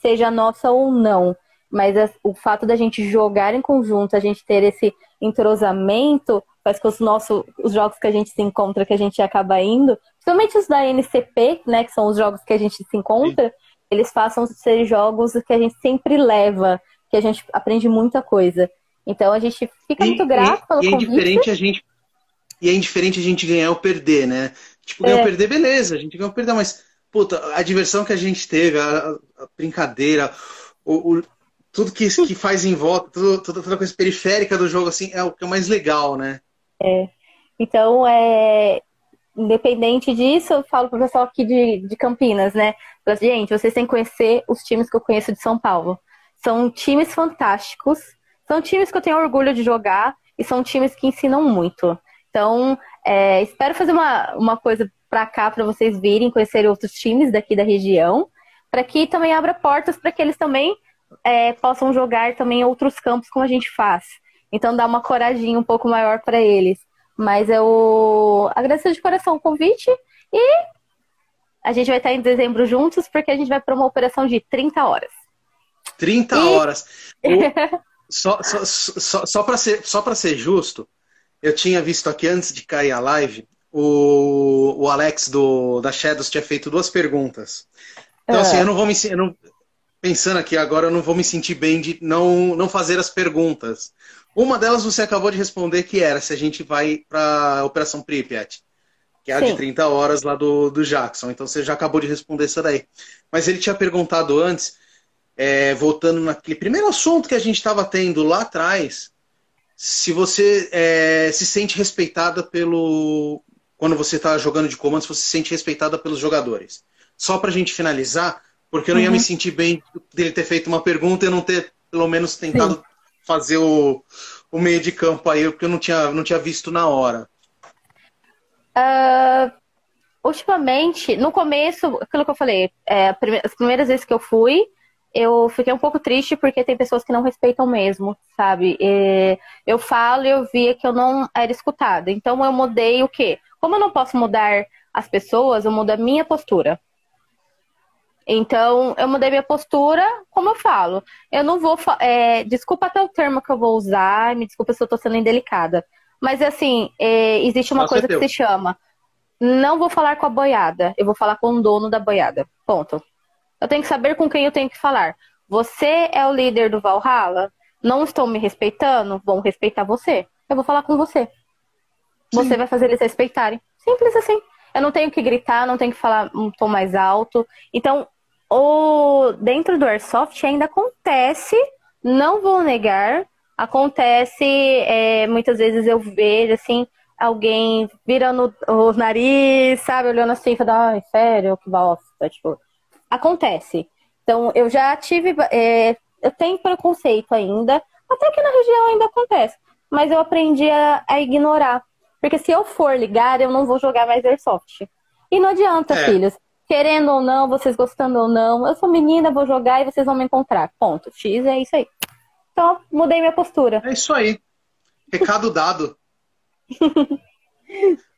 seja nossa ou não. Mas o fato da gente jogar em conjunto, a gente ter esse entrosamento, faz com os nossos os jogos que a gente se encontra, que a gente acaba indo, principalmente os da NCP, né, que são os jogos que a gente se encontra, Sim. eles façam ser jogos que a gente sempre leva, que a gente aprende muita coisa. Então a gente fica e, muito grato e, pelo e convite. É indiferente a gente e é indiferente a gente ganhar ou perder, né? Tipo, ganhar é. ou perder, beleza, a gente ganhou ou perder, mas, puta, a diversão que a gente teve, a, a brincadeira, o, o, tudo que, que faz em volta, tudo, toda, toda coisa periférica do jogo, assim, é o que é mais legal, né? É. Então, é, independente disso, eu falo pro pessoal aqui de, de Campinas, né? Gente, vocês têm que conhecer os times que eu conheço de São Paulo. São times fantásticos, são times que eu tenho orgulho de jogar e são times que ensinam muito. Então, é, espero fazer uma, uma coisa para cá para vocês virem conhecer outros times daqui da região, para que também abra portas para que eles também é, possam jogar também outros campos como a gente faz. Então, dá uma coragem um pouco maior para eles. Mas eu agradeço de coração o convite e a gente vai estar em dezembro juntos, porque a gente vai para uma operação de 30 horas. 30 e... horas. só só, só, só para ser, só ser justo, eu tinha visto aqui antes de cair a live, o, o Alex do, da Shadows tinha feito duas perguntas. Então, assim, é. assim, eu não vou me. Não, pensando aqui agora, eu não vou me sentir bem de não, não fazer as perguntas. Uma delas você acabou de responder, que era se a gente vai para a Operação Pripyat, que é a Sim. de 30 horas lá do, do Jackson. Então você já acabou de responder isso daí. Mas ele tinha perguntado antes, é, voltando naquele primeiro assunto que a gente estava tendo lá atrás, se você é, se sente respeitada pelo. Quando você está jogando de comando, se você se sente respeitada pelos jogadores. Só para a gente finalizar, porque eu não uhum. ia me uhum. sentir bem dele ter feito uma pergunta e não ter, pelo menos, tentado Sim fazer o, o meio de campo aí, porque eu não tinha, não tinha visto na hora. Uh, ultimamente, no começo, aquilo que eu falei, é, as primeiras vezes que eu fui, eu fiquei um pouco triste porque tem pessoas que não respeitam mesmo, sabe? E eu falo e eu via que eu não era escutada. Então eu mudei o quê? Como eu não posso mudar as pessoas, eu mudo a minha postura. Então, eu mudei minha postura, como eu falo. Eu não vou. É, desculpa até o termo que eu vou usar, me desculpa se eu tô sendo indelicada. Mas, assim, é, existe uma Nossa, coisa que se chama: não vou falar com a boiada, eu vou falar com o dono da boiada. Ponto. Eu tenho que saber com quem eu tenho que falar. Você é o líder do Valhalla? Não estão me respeitando? Vão respeitar você. Eu vou falar com você. Sim. Você vai fazer eles respeitarem. Simples assim. Eu não tenho que gritar, não tenho que falar um tom mais alto. Então, o, dentro do Airsoft ainda acontece, não vou negar, acontece, é, muitas vezes eu vejo assim, alguém virando o nariz, sabe, olhando assim e falando, ai, sério, que bosta, tipo, acontece. Então, eu já tive, é, eu tenho preconceito ainda, até que na região ainda acontece, mas eu aprendi a, a, ignorar, porque se eu for ligar, eu não vou jogar mais Airsoft. E não adianta, é. filhos querendo ou não, vocês gostando ou não, eu sou menina, vou jogar e vocês vão me encontrar. Ponto. X é isso aí. Então, mudei minha postura. É isso aí. Recado dado.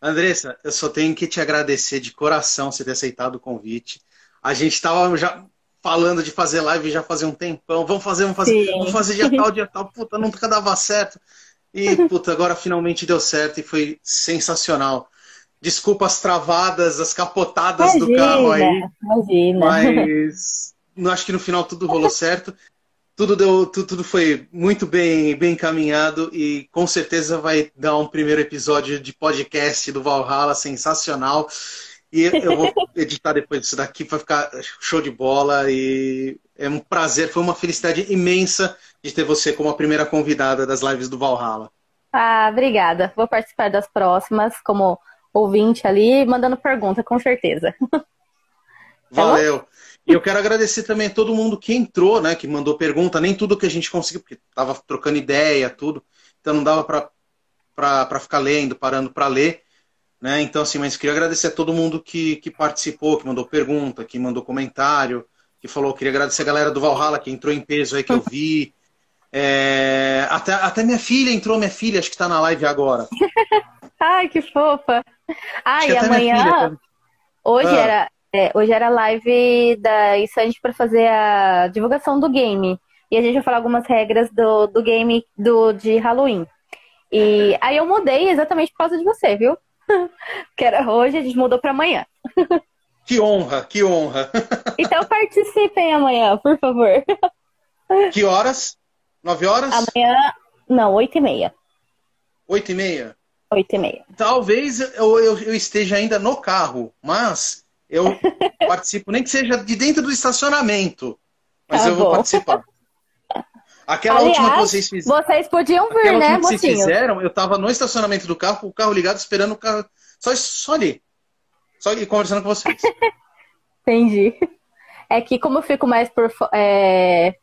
Andressa, eu só tenho que te agradecer de coração você ter aceitado o convite. A gente estava já falando de fazer live já fazia um tempão. Vamos fazer, vamos fazer, Sim. vamos fazer dia tal, dia tal. Puta, nunca dava certo. E, puta, agora finalmente deu certo e foi sensacional. Desculpa as travadas, as capotadas imagina, do carro aí. Imagina. Mas acho que no final tudo rolou certo. Tudo, deu, tudo, tudo foi muito bem, bem encaminhado e com certeza vai dar um primeiro episódio de podcast do Valhalla sensacional. E eu vou editar depois disso daqui para ficar show de bola. E é um prazer, foi uma felicidade imensa de ter você como a primeira convidada das lives do Valhalla. Ah, obrigada. Vou participar das próximas como ouvinte ali mandando pergunta, com certeza. Tá Valeu. E eu quero agradecer também a todo mundo que entrou, né, que mandou pergunta, nem tudo que a gente conseguiu, porque tava trocando ideia, tudo, então não dava para ficar lendo, parando para ler, né? Então assim, mas queria agradecer a todo mundo que, que participou, que mandou pergunta, que mandou comentário, que falou, queria agradecer a galera do Valhalla que entrou em peso aí que eu vi. É, até, até minha filha entrou, minha filha, acho que está na live agora. Ai, que fofa. Ah, e amanhã. Hoje, ah. era, é, hoje era live da Insante para fazer a divulgação do game. E a gente vai falar algumas regras do, do game do, de Halloween. E aí eu mudei exatamente por causa de você, viu? que era hoje, a gente mudou para amanhã. Que honra, que honra. então participem amanhã, por favor. Que horas? Nove horas? Amanhã, não, oito e meia. Oito e meia? Oito e meia. Talvez eu, eu, eu esteja ainda no carro, mas eu participo, nem que seja de dentro do estacionamento. Mas tá eu bom. vou participar. Aquela Aliás, última que vocês fizeram. Vocês podiam vir, Aquela né, que vocês fizeram, eu tava no estacionamento do carro, com o carro ligado, esperando o carro. Só, só ali. Só ali conversando com vocês. Entendi. É que como eu fico mais por é,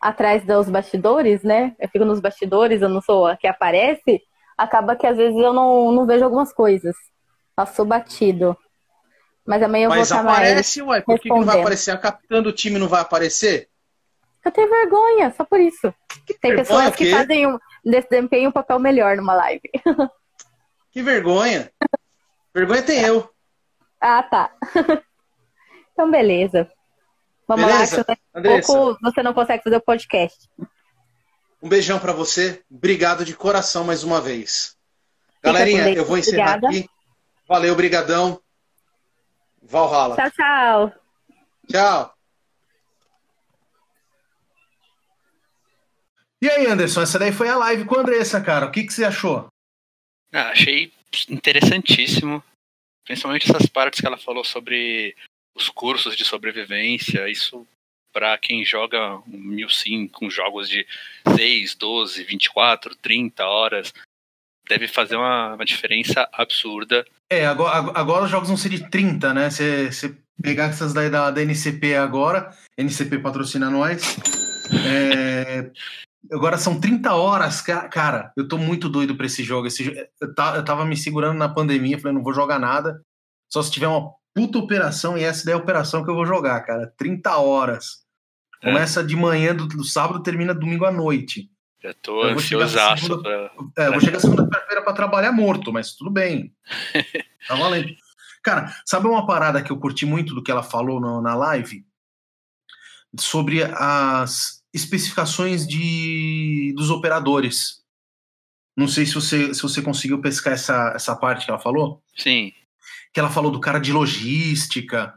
atrás dos bastidores, né? Eu fico nos bastidores, eu não sou a que aparece, acaba que às vezes eu não, não vejo algumas coisas. Passou batido. Mas amanhã eu Mas vou estar mais. aparece, ué. Por que, que não vai aparecer? A capitã do time não vai aparecer? Eu tenho vergonha, só por isso. Tem vergonha pessoas que fazem um, desempenham um papel melhor numa live. Que vergonha. Vergonha tem eu. Ah, tá. então, beleza. Vamos Beleza? lá, que pouco você não consegue fazer o podcast. um beijão pra você. Obrigado de coração mais uma vez. Fica Galerinha, eu vou encerrar Obrigada. aqui. Valeu, brigadão. Valhalla. Tchau, tchau. Tchau. E aí, Anderson, essa daí foi a live com a Andressa, cara. O que, que você achou? Ah, achei interessantíssimo. Principalmente essas partes que ela falou sobre os cursos de sobrevivência. Isso para quem joga um mil sim com jogos de 6, 12, 24, 30 horas, deve fazer uma, uma diferença absurda. É, agora, agora os jogos vão ser de 30, né? Você você pegar essas daí da, da NCP agora, NCP patrocina nós. É, agora são 30 horas, ca- cara. Eu tô muito doido pra esse jogo. Esse, eu, ta- eu tava me segurando na pandemia, falei, não vou jogar nada. Só se tiver uma puta operação, e essa daí é a operação que eu vou jogar, cara. 30 horas. É. Começa de manhã do, do sábado, termina domingo à noite. Já tô Eu ansiosaço segunda- pra. É, eu vou chegar segunda-feira pra trabalhar morto, mas tudo bem. Tá valendo. Cara, sabe uma parada que eu curti muito do que ela falou no- na live? Sobre as especificações de, dos operadores. Não sei se você, se você conseguiu pescar essa, essa parte que ela falou. Sim. Que ela falou do cara de logística,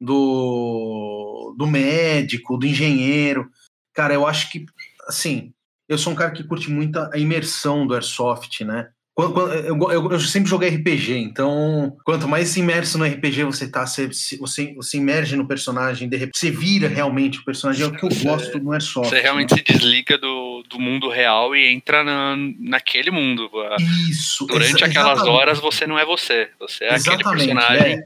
do, do médico, do engenheiro. Cara, eu acho que, assim, eu sou um cara que curte muito a imersão do Airsoft, né? Eu, sempre joguei RPG, então quanto mais imerso no RPG você tá, você, você, você imerge no personagem, de repente você vira realmente o personagem, é o que eu gosto no Airsoft. Você realmente se desliga do, do mundo real e entra na, naquele mundo. Isso. Durante aquelas exatamente. horas você não é você. Você é aquele Exatamente, personagem. é.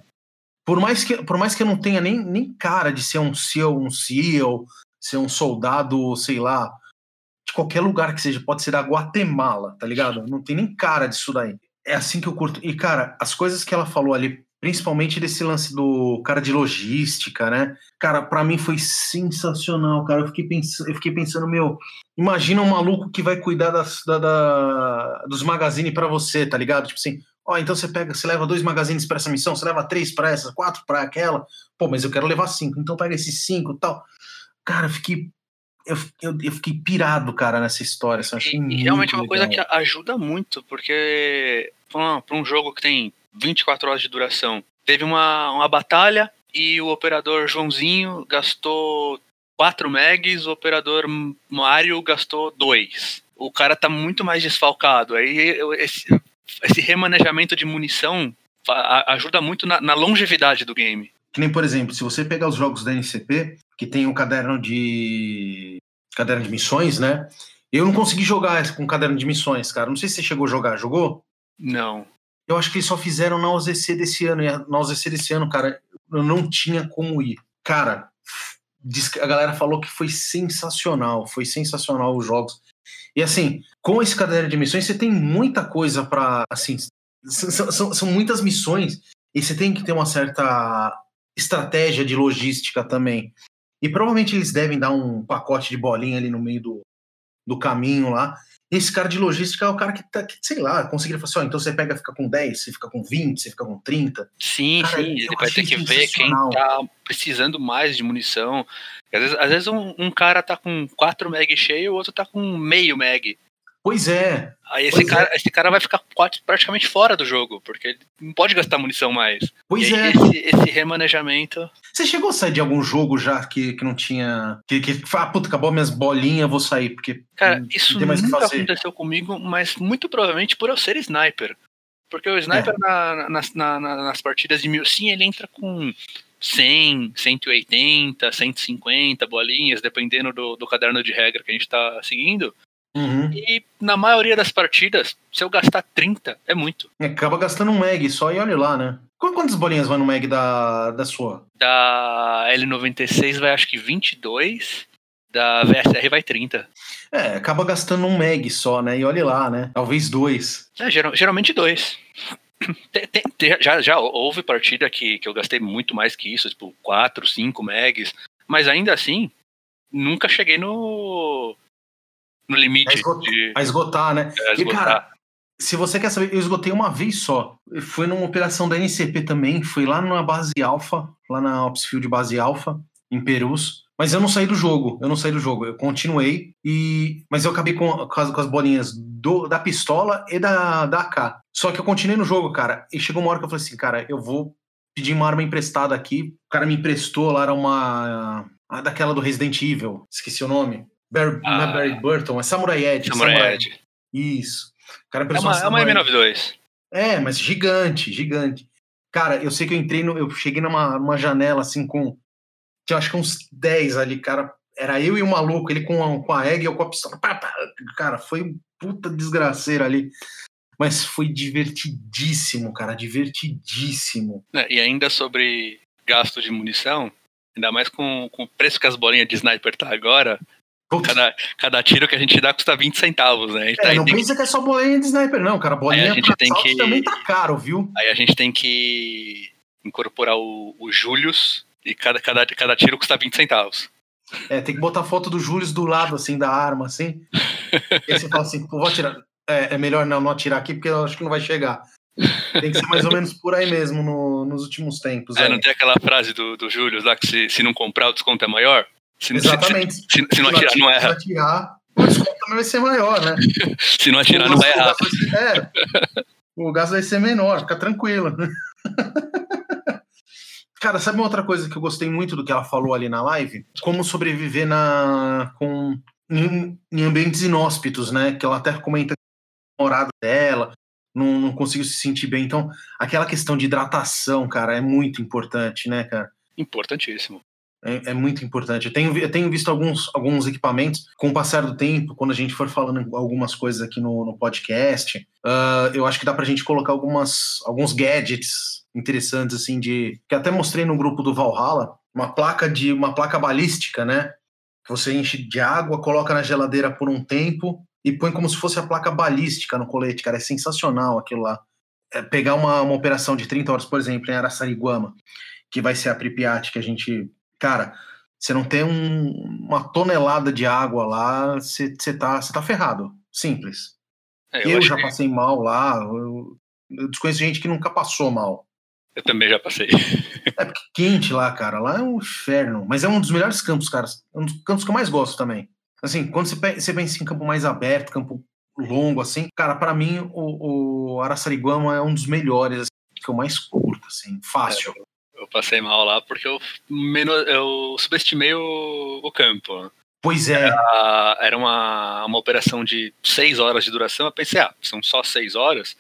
Por mais que, por mais que eu não tenha nem, nem cara de ser um SEAL, um SEAL, ser um soldado, sei lá, qualquer lugar que seja, pode ser da Guatemala, tá ligado? Não tem nem cara disso daí. É assim que eu curto. E, cara, as coisas que ela falou ali, principalmente desse lance do cara de logística, né? Cara, pra mim foi sensacional, cara. Eu fiquei pensando, eu fiquei pensando meu, imagina um maluco que vai cuidar das, da, da- dos magazines pra você, tá ligado? Tipo assim, ó, então você pega, você leva dois magazines pra essa missão, você leva três pra essa, quatro pra aquela. Pô, mas eu quero levar cinco, então pega esses cinco tal. Cara, eu fiquei. Eu, eu, eu fiquei pirado, cara, nessa história. assim, achei E, realmente é uma coisa legal. que ajuda muito, porque para um jogo que tem 24 horas de duração, teve uma, uma batalha e o operador Joãozinho gastou 4 megs, o operador Mario gastou 2. O cara tá muito mais desfalcado. Aí esse, esse remanejamento de munição ajuda muito na, na longevidade do game. Que nem, por exemplo, se você pegar os jogos da NCP, que tem um caderno de. caderno de missões, né? Eu não consegui jogar com caderno de missões, cara. Não sei se você chegou a jogar. Jogou? Não. Eu acho que eles só fizeram na OZC desse ano. E na OZC desse ano, cara, eu não tinha como ir. Cara, a galera falou que foi sensacional. Foi sensacional os jogos. E assim, com esse caderno de missões, você tem muita coisa pra. Assim, são, são, são muitas missões. E você tem que ter uma certa estratégia de logística também. E provavelmente eles devem dar um pacote de bolinha ali no meio do, do caminho lá. Esse cara de logística é o cara que, tá, que sei lá, conseguiria falar assim, ó, então você pega, fica com 10, você fica com 20, você fica com 30. Sim, Cara, sim, ele vai ter que ver quem tá precisando mais de munição. Às vezes, às vezes um, um cara tá com 4 meg cheio, o outro tá com meio meg. Pois é, Aí esse Pois cara, esse cara vai ficar praticamente fora do jogo, porque ele não pode gastar munição mais. pois e é. esse, esse remanejamento. Você chegou a sair de algum jogo já que, que não tinha. Que, que ah, puta, acabou minhas bolinhas, vou sair, porque. Cara, isso nunca aconteceu comigo, mas muito provavelmente por eu ser sniper. Porque o sniper É. na- nas, na- na- nas partidas de mil, sim, ele entra com 100, 180, 150 bolinhas, dependendo do, do caderno de regra que a gente está seguindo. Uhum. E na maioria das partidas, se eu gastar 30, é muito. Acaba gastando um meg só e olha lá, né? Qu- Quantas bolinhas vai no meg da, da sua? Da L96 vai acho que 22, da VSR vai 30. É, acaba gastando um meg só, né? E olha lá, né? Talvez dois. É, geral- geralmente dois. Tem- tem- já, já houve partida que, que eu gastei muito mais que isso, tipo 4, 5 megs, mas ainda assim, nunca cheguei no, no A, limite esgot- de a esgotar, né? é, E, esgotar. cara, se você quer saber, eu esgotei uma vez só. Foi numa operação da NCP também. Foi lá na base alfa, lá na Opsfield base alfa, em Perus. Mas eu não saí do jogo. Eu não saí do jogo. Eu continuei. e Mas eu acabei com, com, as, com as bolinhas do, da pistola e da, da AK. Só que eu continuei no jogo, cara. E chegou uma hora que eu falei assim, cara, eu vou pedir uma arma emprestada aqui. O cara me emprestou lá, era uma. a daquela do Resident Evil. Esqueci o nome. Barry, não é Ah. Barry Burton, é Samurai Edge. Samurai Edge. Isso. O cara É uma, é uma Samurai M92. é, mas gigante, gigante. Cara, eu sei que eu entrei no. Eu cheguei numa, numa janela assim com. Tinha acho que uns 10 ali, cara. Era eu e o maluco, ele com a, com a egg e eu com a pistola. Pá, pá. Cara, foi um puta desgraceira ali. Mas foi divertidíssimo, cara, divertidíssimo. né? E ainda sobre gasto de munição, ainda mais com, com o preço que as bolinhas de sniper tá agora, cada, cada tiro que a gente dá custa 20 centavos, né? A gente tá- é, não que- pensa que é só bolinha de sniper, não, cara. Bolinha Aí a gente tem que- também tá caro, viu? Aí a gente tem que incorporar o, o Julius e cada, cada, cada tiro custa 20 centavos. É, tem que botar foto do Júlio do lado, assim, da arma, assim. E aí você fala assim, pô, vou atirar. É, é melhor não, não atirar aqui, porque eu acho que não vai chegar. Tem que ser mais ou menos por aí mesmo no- nos últimos tempos. É, aí. não tem aquela frase do, do Julius lá que se, se não comprar o desconto é maior? Se, se- Exatamente. Se, se- se não atirar, não Se erra. atirar, o desconto também vai ser maior, né? Se não atirar, não vai gasto- o errar. gasto vai ser- é, o gasto vai ser menor, fica tranquilo. Cara, sabe uma outra coisa que eu gostei muito do que ela falou ali na live? Como sobreviver na com em, em ambientes inóspitos, né? Que ela até comenta que a namorada dela não, não conseguiu se sentir bem. Então, aquela questão de hidratação, cara, é muito importante, né, cara? Importantíssimo. É, é muito importante. Eu tenho, eu tenho visto alguns, alguns equipamentos, com o passar do tempo, quando a gente for falando algumas coisas aqui no, no podcast, ah, eu acho que dá pra gente colocar algumas, alguns gadgets interessantes, assim, de. Que até mostrei no grupo do Valhalla, uma placa de. uma placa balística, né? Que você enche de água, coloca na geladeira por um tempo e põe como se fosse a placa balística no colete, cara. É sensacional aquilo lá. É pegar uma, uma operação de 30 horas, por exemplo, em Araçariguama, que vai ser a Pripyat, que a gente cara, você não tem um- uma tonelada de água lá, você, você, tá, você tá ferrado. Simples. É, eu eu, já que passei mal lá, eu, eu desconheço gente que nunca passou mal. eu também já passei. É porque quente lá, cara, lá é um inferno. Mas é um dos melhores campos, cara. É um dos campos que eu mais gosto também. Assim, quando você, você pensa em campo mais aberto, campo longo, assim, cara, pra mim o, o Araçariguama é um dos melhores, assim, que eu mais curto, assim, fácil. Eu passei mal lá porque eu, menos, eu subestimei o, o campo. Pois é, Ah, era uma, uma operação de seis horas de duração. Eu pensei, ah, são só seis horas.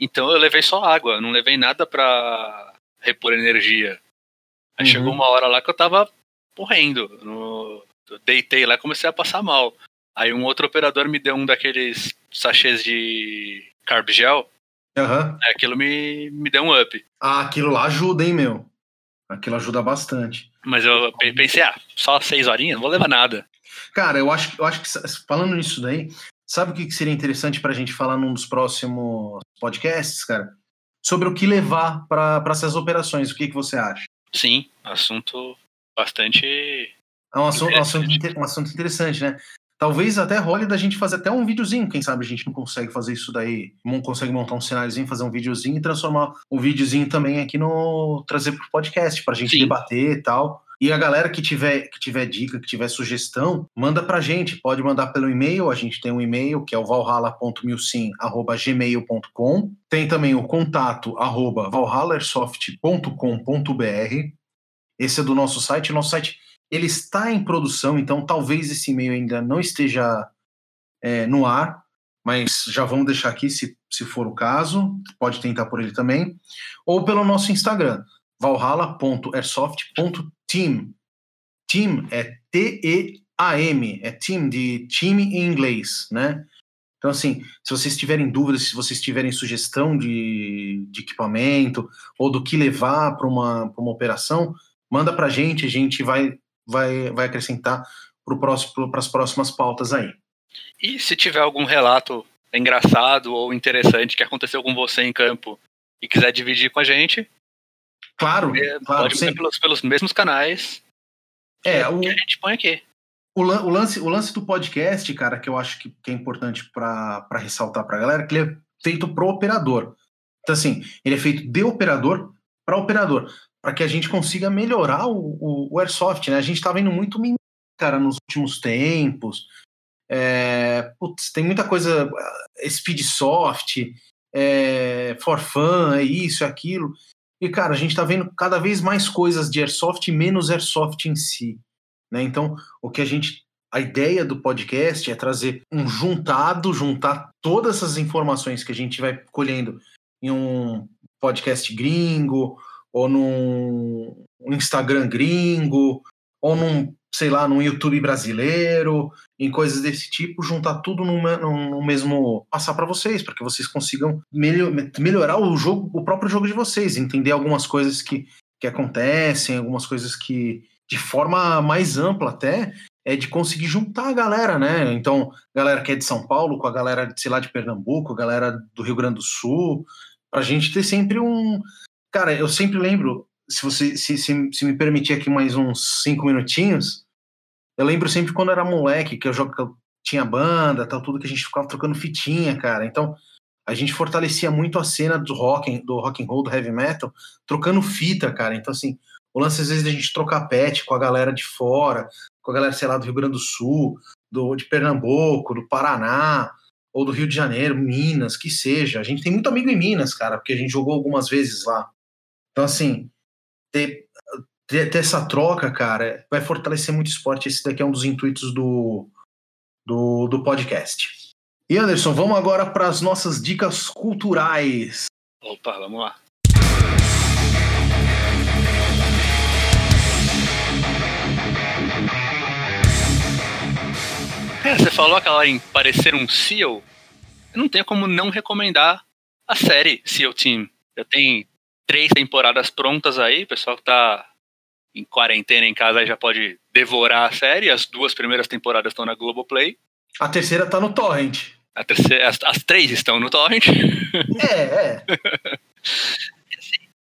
Então eu levei só água, não levei nada pra repor energia. Aí Uhum. chegou uma hora lá que eu tava morrendo. No, eu deitei lá e comecei a passar mal. Aí um outro operador me deu um daqueles sachês de carb gel. Aí aquilo me, me deu um up. Ah, aquilo lá ajuda, hein, meu? Aquilo ajuda bastante. Mas eu pe- pensei, ah, só seis horinhas, não vou levar nada. Cara, eu acho, eu acho que falando nisso daí, sabe o que seria interessante pra gente falar num dos próximos podcasts, cara? Sobre o que levar para essas operações. O que, que você acha? Sim, assunto bastante. É um assunto, um assunto um assunto interessante, né? Talvez até role da gente fazer até um videozinho, quem sabe a gente não consegue fazer isso daí, não consegue montar um cenáriozinho, fazer um videozinho e transformar o videozinho também aqui no trazer pro podcast pra gente Sim. debater e tal. E a galera que tiver que tiver dica, que tiver sugestão, manda pra gente, pode mandar pelo e-mail, a gente tem um e-mail que é o valhalla.milsim@gmail.com. Tem também o contato arroba valhallairsoft.com.br. Esse é do nosso site, nosso site ele está em produção, então talvez esse e-mail ainda não esteja é, no ar, mas já vamos deixar aqui se, se for o caso, pode tentar por ele também, ou pelo nosso Instagram. valhalla.airsoft.team. Team é T-E-A-M, é team de time em inglês, né? Então, assim, se vocês tiverem dúvidas, se vocês tiverem sugestão de, de equipamento ou do que levar para uma, uma operação, manda para a gente, a gente vai, vai, vai acrescentar para as próximas pautas aí. E se tiver algum relato engraçado ou interessante que aconteceu com você em campo e quiser dividir com a gente, claro, é, claro pode ser pelos, pelos mesmos canais é, o, que a gente põe aqui. O, o, lance, o lance do podcast, cara, que eu acho que, que é importante para ressaltar para a galera, que ele é feito pro operador. Então, assim, ele é feito de operador para operador, para que a gente consiga melhorar o, o, o Airsoft, né? A gente tá vendo muito cara, nos últimos tempos. É, putz, tem muita coisa, Speedsoft, é, For Fun, é isso, é aquilo. E, cara, a gente tá vendo cada vez mais coisas de Airsoft e menos Airsoft em si. Né? Então, o que a gente. A ideia do podcast é trazer um juntado, juntar todas essas informações que a gente vai colhendo em um podcast gringo, ou num Instagram gringo, ou num, sei lá, num YouTube brasileiro, em coisas desse tipo, juntar tudo no, mesmo. passar para vocês, para que vocês consigam melhor, melhorar o jogo, o próprio jogo de vocês, entender algumas coisas que, que acontecem, algumas coisas que de forma mais ampla até, é de conseguir juntar a galera, né? Então, galera que é de São Paulo com a galera, sei lá, de Pernambuco, galera do Rio Grande do Sul, pra gente ter sempre um. Cara, eu sempre lembro, se você se, se, se me permitir aqui mais uns cinco minutinhos, eu lembro sempre quando era moleque, que eu, jogo, que eu tinha banda, tal, tudo que a gente ficava trocando fitinha, cara. Então, a gente fortalecia muito a cena do rock, do rock and roll, do heavy metal, trocando fita, cara. Então, assim, o lance, às vezes, da gente trocar pet com a galera de fora, com a galera, sei lá, do Rio Grande do Sul, do, de Pernambuco, do Paraná, ou do Rio de Janeiro, Minas, que seja. A gente tem muito amigo em Minas, cara, porque a gente jogou algumas vezes lá. Então, assim, ter, ter, ter essa troca, cara, vai fortalecer muito o esporte. Esse daqui é um dos intuitos do, do, do podcast. E Anderson, vamos agora para as nossas dicas culturais. Opa, vamos lá. É, você falou aquela em parecer um SEAL. Eu não tenho como não recomendar a série SEAL Team. Eu tenho três temporadas prontas aí, o pessoal que tá em quarentena em casa já pode devorar a série. As duas primeiras temporadas estão na Globoplay. A terceira tá no Torrent. A terceira, as, as três estão no Torrent. É, é.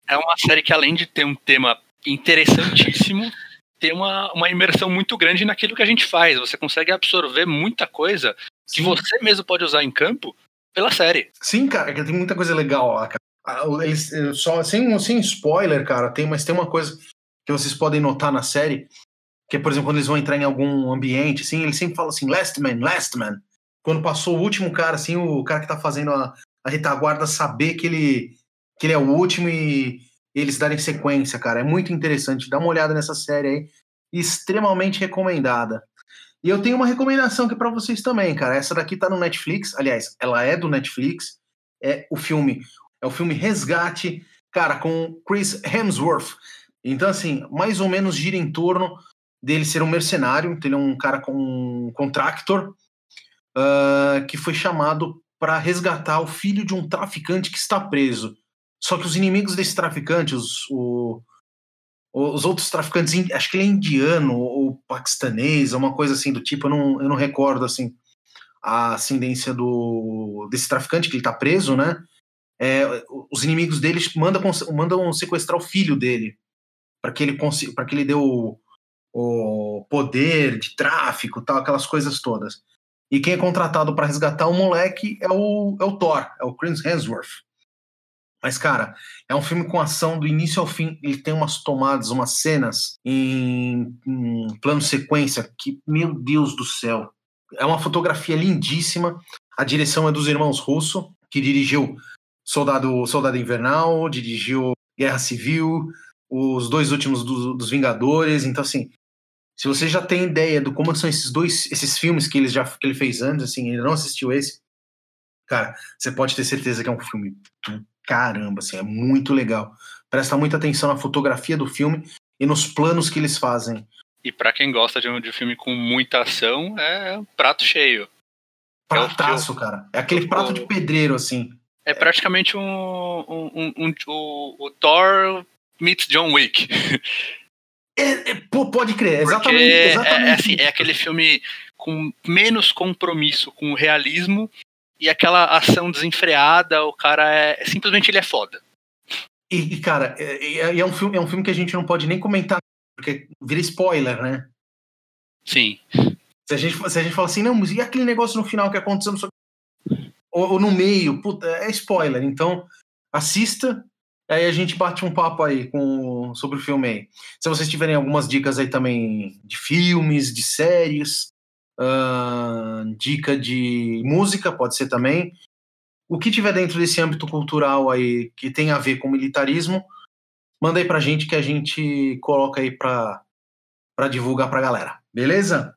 é uma série que, além de ter um tema interessantíssimo, ter uma, uma imersão muito grande naquilo que a gente faz. Você consegue absorver muita coisa que Sim. você mesmo pode usar em campo pela série. Sim, cara, tem muita coisa legal lá, cara. Ah, eles, só, sem, sem spoiler, cara, tem, mas tem uma coisa que vocês podem notar na série, que é, por exemplo, quando eles vão entrar em algum ambiente, assim, eles sempre falam assim, last man, last man. Quando passou o último cara, assim, o cara que tá fazendo a, a retaguarda saber que ele, que ele é o último e, eles darem sequência, cara. É muito interessante. Dá uma olhada nessa série aí, extremamente recomendada. E eu tenho uma recomendação aqui para vocês também, cara. Essa daqui tá no Netflix. Aliás, ela é do Netflix. É o filme, é o filme Resgate, cara, com Chris Hemsworth. Então, assim, mais ou menos gira em torno dele ser um mercenário. Então ele é um cara com um contractor uh, que foi chamado para resgatar o filho de um traficante que está preso. Só que os inimigos desse traficante, os, o, os outros traficantes, acho que ele é indiano ou paquistanês, uma coisa assim do tipo, eu não, eu não recordo assim a ascendência do, desse traficante que ele está preso, né? É, os inimigos dele mandam, mandam sequestrar o filho dele para que ele para que ele dê o, o poder de tráfico, tal, aquelas coisas todas. E quem é contratado para resgatar o moleque é o, é o Thor, é o Chris Hemsworth. Mas, cara, é um filme com ação do início ao fim. Ele tem umas tomadas, umas cenas em, em plano sequência que, meu Deus do céu. É uma fotografia lindíssima. A direção é dos irmãos Russo, que dirigiu Soldado, Soldado Invernal, dirigiu Guerra Civil, os dois últimos do, dos Vingadores. Então, assim, se você já tem ideia do como são esses dois, esses filmes que ele já que ele fez antes, assim, ele não assistiu esse, cara, você pode ter certeza que é um filme caramba, assim, é muito legal. presta muita atenção na fotografia do filme e nos planos que eles fazem. E para quem gosta de um, de um filme com muita ação, é um prato cheio. Prataço, é cara. É aquele prato de pedreiro, assim. É praticamente um, um, um, um o, o Thor meets John Wick. É, é, pode crer, exatamente. exatamente. É, é, assim, é aquele filme com menos compromisso com o realismo e aquela ação desenfreada, o cara é. Simplesmente ele é foda. E, cara, é, é, um filme, é um filme que a gente não pode nem comentar, porque vira spoiler, né? Sim. Se a gente, se a gente fala assim, não, mas e aquele negócio no final que aconteceu ou, ou no meio? Puta, é spoiler. Então, assista, aí a gente bate um papo aí com, sobre o filme aí. Se vocês tiverem algumas dicas aí também de filmes, de séries, uh, dica de música, pode ser também. O que tiver dentro desse âmbito cultural aí que tem a ver com militarismo, manda aí pra gente que a gente coloca aí pra, pra divulgar pra galera. Beleza?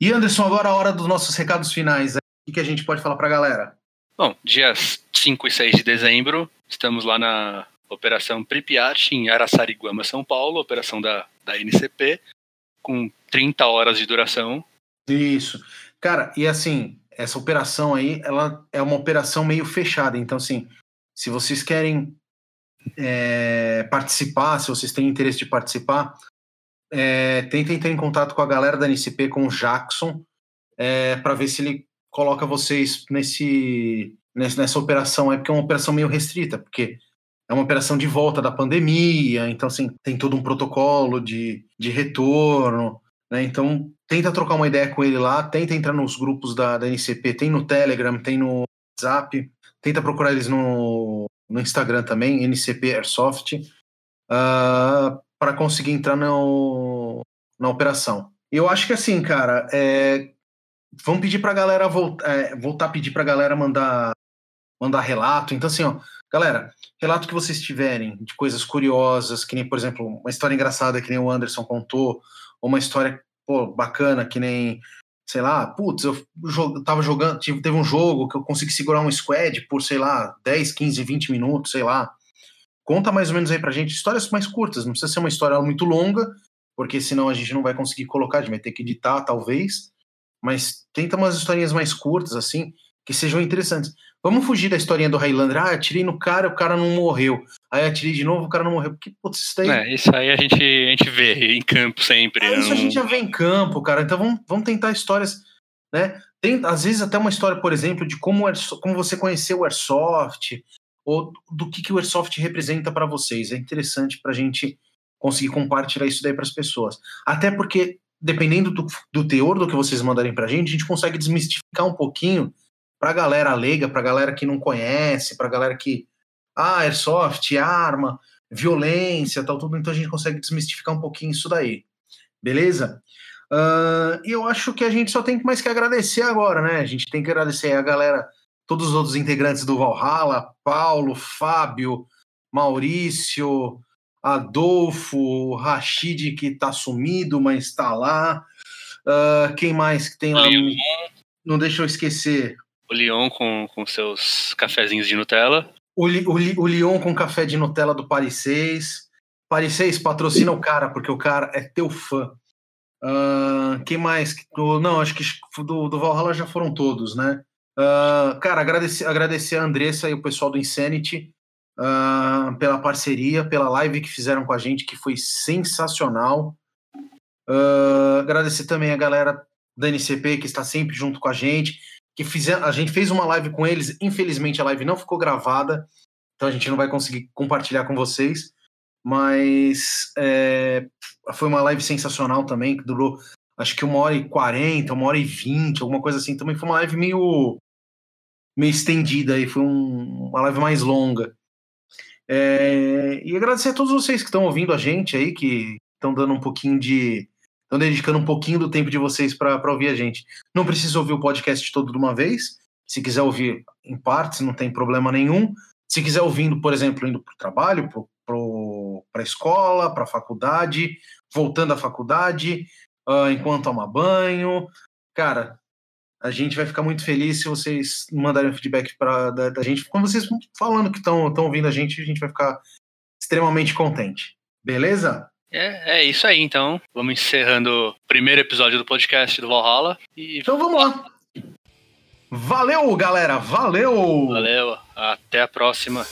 E Anderson, agora a hora dos nossos recados finais. O que a gente pode falar para a galera? Bom, dias 5 e 6 de dezembro, estamos lá na Operação Pripyat, em Araçariguama, São Paulo, operação da, da NCP, com 30 horas de duração. Isso. Cara, e assim, essa operação aí, ela é uma operação meio fechada. Então, assim, se vocês querem é, participar, se vocês têm interesse de participar, é, tentem entrar em contato com a galera da NCP, com o Jackson, é, para ver se ele coloca vocês nesse, nessa operação aí, porque é uma operação meio restrita, porque é uma operação de volta da pandemia, então assim, tem todo um protocolo de, de retorno, né? Então tenta trocar uma ideia com ele lá, tenta entrar nos grupos da, da NCP, tem no Telegram, tem no WhatsApp, tenta procurar eles no, no Instagram também, NCP Airsoft. Uh, para conseguir entrar no, na operação. Eu acho que assim, cara, é, vamos pedir para a galera voltar, é, voltar a pedir para a galera mandar, mandar relato. Então, assim, ó, galera, relato que vocês tiverem de coisas curiosas, que nem, por exemplo, uma história engraçada que nem o Anderson contou, ou uma história pô, bacana que nem, sei lá, putz, eu, tava jogando, teve um jogo que eu consegui segurar um squad por, sei lá, 10, 15, 20 minutos, sei lá. Conta mais ou menos aí pra gente histórias mais curtas, não precisa ser uma história muito longa, porque senão a gente não vai conseguir colocar, a gente vai ter que editar, talvez. Mas tenta umas historinhas mais curtas, assim, que sejam interessantes. Vamos fugir da historinha do Highlander. Ah, atirei no cara, o cara não morreu. Aí atirei de novo, o cara não morreu. Porque, putz, isso daí. É, isso aí a gente, a gente vê em campo sempre. É, isso não... a gente já vê em campo, cara. Então vamos, vamos tentar histórias, né? Tem, às vezes, até uma história, por exemplo, de como, como você conheceu o Airsoft, ou do que, que o Airsoft representa para vocês. É interessante para a gente conseguir compartilhar isso daí para as pessoas. Até porque, dependendo do, do teor do que vocês mandarem para a gente, a gente consegue desmistificar um pouquinho para a galera leiga, para a galera que não conhece, para a galera que. Ah, Airsoft, arma, violência, tal, tudo. Então a gente consegue desmistificar um pouquinho isso daí. Beleza? E eu acho que a gente só tem mais que agradecer agora, né? A gente tem que agradecer a galera todos os outros integrantes do Valhalla, Paulo, Fábio, Maurício, Adolfo, Rashid, que está sumido, mas está lá. Uh, quem mais que tem lá? Leon. Não deixa eu esquecer. O Leon com, com seus cafezinhos de Nutella. O, o, o Leon com café de Nutella do Paris 6. Paris 6 patrocina o cara, porque o cara é teu fã. Uh, quem mais? Não, acho que do, do Valhalla já foram todos, né? Uh, cara, agradecer, agradecer a Andressa e o pessoal do Insanity uh, pela parceria, pela live que fizeram com a gente, que foi sensacional. Uh, agradecer também a galera da NCP que está sempre junto com a gente, que fizer, a gente fez uma live com eles, infelizmente a live não ficou gravada, então a gente não vai conseguir compartilhar com vocês, mas é, foi uma live sensacional também, que durou acho que uma hora e quarenta, uma hora e vinte, alguma coisa assim. Também foi uma live meio meio estendida aí, foi um, uma live mais longa. É, e agradecer a todos vocês que estão ouvindo a gente aí, que estão dando um pouquinho de. estão dedicando um pouquinho do tempo de vocês para ouvir a gente. Não precisa ouvir o podcast todo de uma vez. Se quiser ouvir em partes, não tem problema nenhum. Se quiser ouvindo, por exemplo, indo para o trabalho, para a escola, para a faculdade, voltando à faculdade, uh, enquanto toma banho. Cara, a gente vai ficar muito feliz se vocês mandarem feedback pra, da, da gente. Quando vocês falando que estão ouvindo a gente, a gente vai ficar extremamente contente. Beleza? É, é isso aí, então. Vamos encerrando o primeiro episódio do podcast do Valhalla. E... Então vamos lá. Valeu, galera. Valeu. Valeu. Até a próxima.